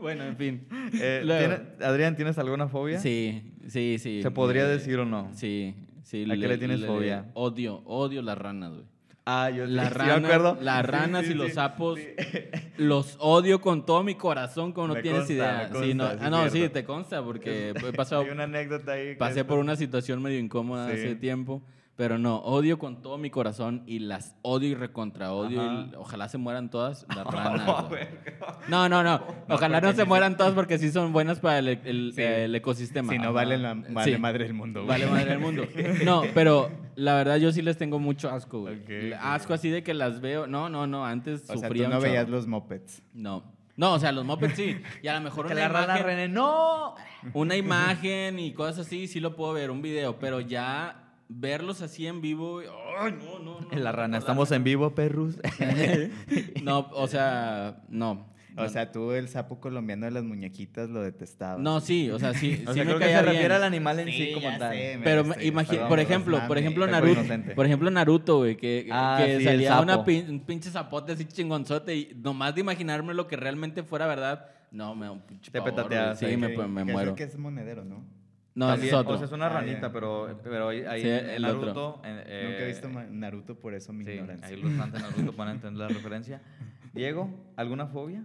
Bueno, en fin. Eh, Luego. ¿tiene- Adrián, ¿tienes alguna fobia? Sí, sí, sí. ¿Se podría Eh, decir o no? Sí, sí. ¿A qué le tienes fobia? Odio, odio las ranas, güey. Ah, yo Las sí, ranas, me acuerdo. las Sí, ranas sí, y los sapos los odio con todo mi corazón, como no Me tienes consta, idea. no, consta, sí ah, no, sí, te consta porque he pasado, Hay una anécdota ahí. que pasé por una situación medio incómoda hace tiempo, pero no, odio con todo mi corazón y las odio y recontra odio. Y ojalá se mueran todas las No, ranas. güey. No, no, no. Ojalá no, se mueran todas porque sí son buenas para el, el- Sí. el ecosistema. Si no Ajá. vale, la, vale Sí. madre el mundo. güey. Vale madre del mundo. No, pero la verdad yo sí les tengo mucho asco, güey. Asco así de que las veo. No, no, no. Antes O sea, tú sufría no un veías los mopeds. No. No, o sea, los mopeds sí. Y a lo mejor Que una la rana imagen, René, ¡no! una imagen y cosas así, sí lo puedo ver, un video. Pero ya verlos así en vivo, ¡ay, no, no, no! La no, rana, no, estamos en vivo, perros. No, o sea, no. O sea, tú el sapo colombiano de las muñequitas lo detestabas. No, sí, o sea, sí, O sí sea, me creo que caía se refiere bien. al animal en sí, Sí, como tal. sé, me Pero imagina, por ejemplo, por ejemplo Naruto, por ejemplo Naruto, güey, que, Ah, que sí, salía una pin- un pinche zapote así chingonzote y nomás de imaginarme lo que realmente fuera verdad, no, me da un pinche Te pavor, petateas güey. Sí, me, Que- me que es muero. que es monedero, ¿no? No, También, es otro. O sea, es una Ah, ranita, pero, pero ahí, ahí Sí, en el Naruto... en- eh, Nunca he visto ma- Naruto, por eso mi Sí, ignorancia. ahí los fans de Naruto pueden entender la referencia. Diego, ¿alguna fobia?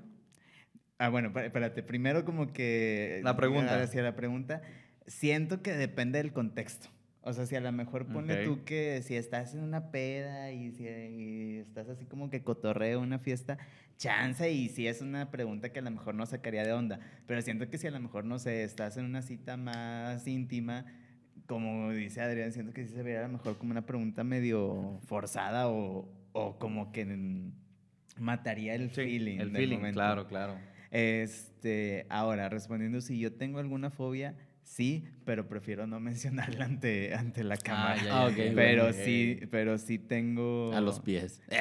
Ah, bueno, espé- espérate. Primero como que... La pregunta. Hacia la pregunta. Siento que depende del contexto. O sea, si a lo mejor ponle Ok. tú que si estás en una peda y si y estás así como que cotorreo una fiesta, chance y si es una pregunta que a lo mejor no sacaría de onda. Pero siento que si a lo mejor, no sé, estás en una cita más íntima, como dice Adrián, siento que sí se vería a lo mejor como una pregunta medio forzada o, o como que mataría el feeling. el del feeling, momento. claro, claro. Este, ahora, respondiendo si yo tengo alguna fobia, sí, pero prefiero no mencionarla ante, ante la cámara. ya, ya, ok, pero bueno, sí, pero sí tengo... A los pies.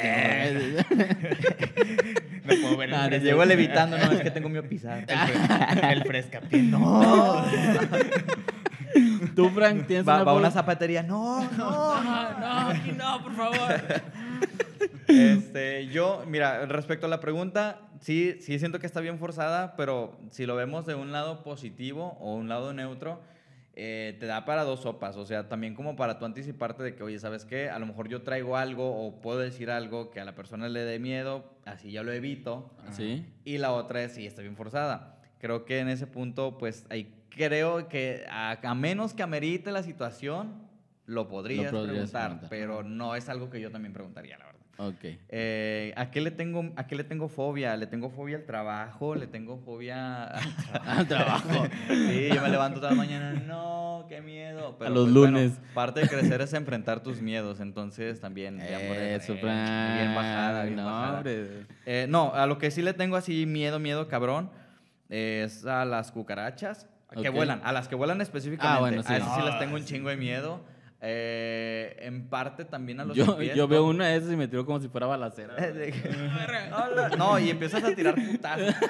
No puedo ver el, Ah, fres- Llego levitando, no, es que tengo miedo pisar. el, fres- el frescapié. No. Tú, Frank, tienes Va, una va a una zapatería, no, no. No, no, aquí no, por favor. Este, yo, mira, respecto a la pregunta, sí, sí siento que está bien forzada, pero si lo vemos de un lado positivo o un lado neutro, eh, te da para dos sopas. O sea, también como para tú anticiparte de que, oye, ¿sabes qué? A lo mejor yo traigo algo o puedo decir algo que a la persona le dé miedo, así ya lo evito. ¿Sí? Y la otra es, sí, está bien forzada. Creo que en ese punto, pues, ahí creo que a, a menos que amerite la situación, lo podrías, podrías preguntar, preguntar. pero no es algo que yo también preguntaría, la verdad. Ok. Eh, ¿a, qué le tengo, ¿A qué le tengo fobia? Le tengo fobia al trabajo, le tengo fobia al Al trabajo. Sí, yo me levanto toda la mañana, no, qué miedo. Pero, A los pues, bueno, lunes. parte de crecer es enfrentar tus miedos, entonces también. Eso, eh. Bien bajada, bien no, bajada. Eh, no, a lo que sí le tengo así miedo, miedo cabrón, es a las cucarachas que vuelan, a las que vuelan específicamente. Ah, bueno, sí. A esas sí Ah, les tengo un chingo de miedo. Eh, en parte también a los Yo, pies, yo veo ¿no? una de esas y me tiro como si fuera balacera. No, y empiezas a tirar putazos.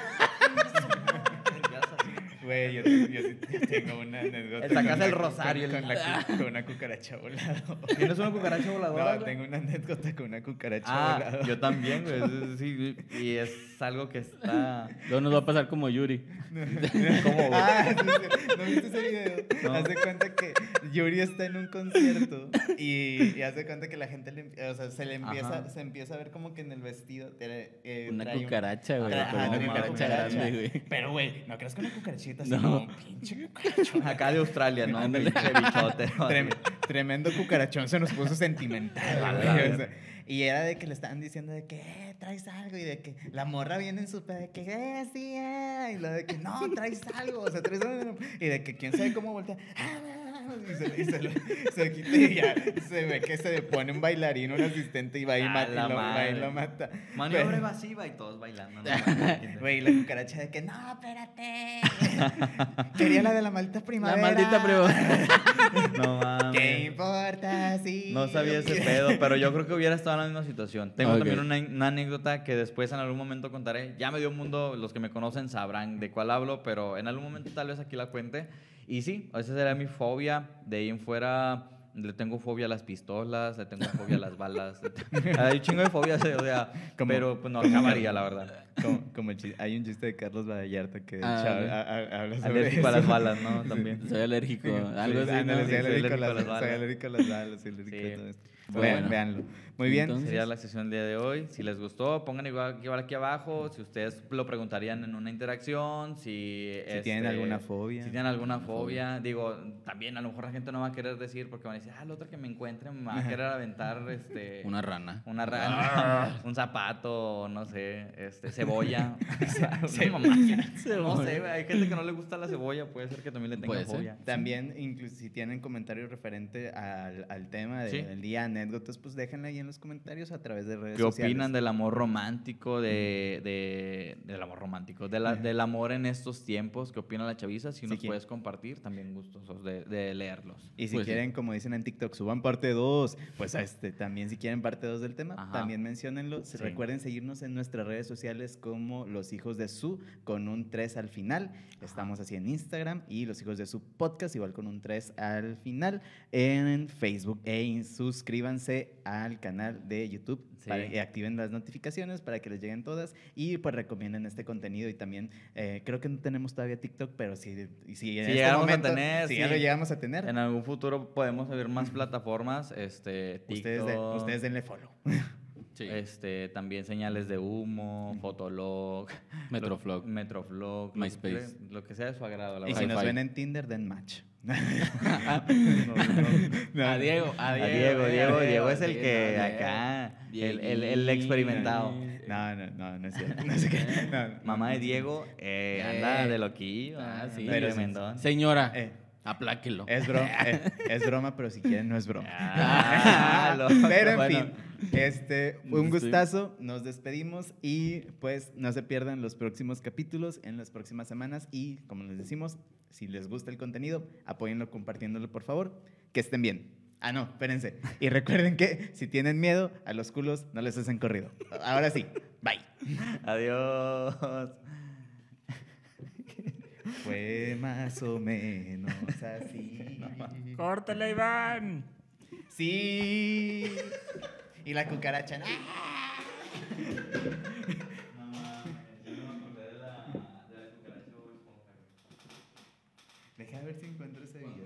Güey, yo, yo sí tengo una anécdota. Sacas el rosario, Con, con la con una cucaracha volada. ¿Tienes una cucaracha voladora? No, tengo una anécdota con una cucaracha Ah, volada. yo también, güey. sí, y es algo que está. Luego nos va a pasar como Yuri. ¿Cómo? Ah, sí, sí. ¿No viste ese video? No. Haz de cuenta que Yuri está en un concierto y, y haz de cuenta que la gente le, o sea, se le empieza, Ajá. se empieza a ver como que en el vestido eh, Una un- cucaracha, güey. ajá, una trae cucaracha grande, güey. Pero, güey, no creas que una cucarachita así, No. no. un pinche cucarachón. Acá de Australia, ¿no? Ándale. Pinche bichote. ¿no? Trem- tremendo cucarachón se nos puso sentimental. Güey, o verga. sea, y era de que le estaban diciendo de que, eh, traes algo. Y de que la morra viene en su pedo de que, eh, sí, eh. Y lo de que, no, traes algo. O sea, traes algo. Y de que quién sabe cómo voltea. "Ah, Y se, y se, lo- se quita y ya se ve que se le pone un bailarín, un asistente y va y, A mata, la y lo, va y lo mata. Maniobra Pero- evasiva y todos bailando. ¿no? Güey, la cucaracha de que, no, espérate. Quería la de la maldita La primavera. maldita primavera. No mames. ¿Qué importa? Sí. No sabía ese pedo, pero yo creo que hubiera estado en la misma situación. Tengo Ok. también una, una anécdota que después en algún momento contaré. Ya medio mundo, los que me conocen sabrán de cuál hablo, pero en algún momento tal vez aquí la cuente. Y sí, esa sería mi fobia. De ahí en fuera le tengo fobia a las pistolas, le tengo fobia a las balas. Hay un chingo de fobias, eh, o sea, Como- pero pues no acabaría, la verdad. Como, como el chi- hay un chiste de Carlos Vallarta que Ah, habla sobre Alérgico a eso. las balas, ¿no? También. Soy alérgico. Algo Sí, así. ¿no? soy Sí, soy alérgico a alérgico a las las soy balas. alérgico a las balas, soy alérgico Sí. a todo esto. Bueno. Vean, véanlo. Muy bien. Entonces- Sería la sesión del día de hoy. Si les gustó, pongan igual, igual aquí abajo. Si ustedes lo preguntarían en una interacción, si, Si tienen alguna fobia. Si tienen alguna fobia. Digo, también a lo mejor la gente no va a querer decir porque van a decir, ah, el otro que me encuentre me va a querer aventar este, Una rana. una rana, un zapato, no sé, este, cebolla. Una mamá. No sé, hay gente que no le gusta la cebolla, puede ser que también le tenga fobia. También, incluso si tienen comentarios referente al, al tema de- Sí. del día, anécdotas, pues déjenla ahí en los comentarios a través de redes ¿Qué sociales. opinan del amor romántico, de, de- del amor romántico, de la- del amor en estos tiempos? ¿Qué opina la chaviza? Si nos puedes compartir, también gustosos de, de leerlos. Y si Pues sí. quieren, como dicen en TikTok, suban parte 2. Pues este, también si quieren parte 2 del tema, Ajá. también menciónenlo. Sí. Recuerden seguirnos en nuestras redes sociales como Los Hijos de Su, con un 3 al final. Estamos así en Instagram y Los Hijos de Su podcast, igual con un 3 al final, en Facebook. E suscríbanse al canal de YouTube Sí. para que activen las notificaciones para que les lleguen todas y pues recomienden este contenido y también eh, creo que no tenemos todavía TikTok, pero si, si, Si este llegamos a momento- tener, si ya sí. lo llegamos a tener, En algún futuro podemos abrir más plataformas, este, TikTok, Ustedes, de- ustedes denle follow. Sí. este, también señales de humo, Fotolog, Metroflog. lo- Metroflog, lo que- MySpace. lo que sea de su agrado. La Y si nos ven en Tinder, den match. A Diego, a A Diego. Diego, Diego, a Diego es el Diego, que Diego. acá, el, el, el experimentado. No, no, no, no es cierto. No sé qué. No, Mamá de Diego eh, anda Eh. de loquillo, Ah, sí. Pero- tremendón. Señora, Eh, apláquelo. es, broma, eh, es broma, pero si quieren, no es broma. Ah, lo- Pero en bueno. fin, este, un gustazo, nos despedimos y pues no se pierdan los próximos capítulos en las próximas semanas y como les decimos, si les gusta el contenido, apóyenlo compartiéndolo por favor, que estén bien. Ah, no, espérense. Y recuerden que si tienen miedo, a los culos no les hacen corrido. Ahora sí, bye. Adiós. Fue más o menos así. ¡Córtale, Iván! Sí. Y la cucaracha. ¡ah! Deja ver si encuentro ese video.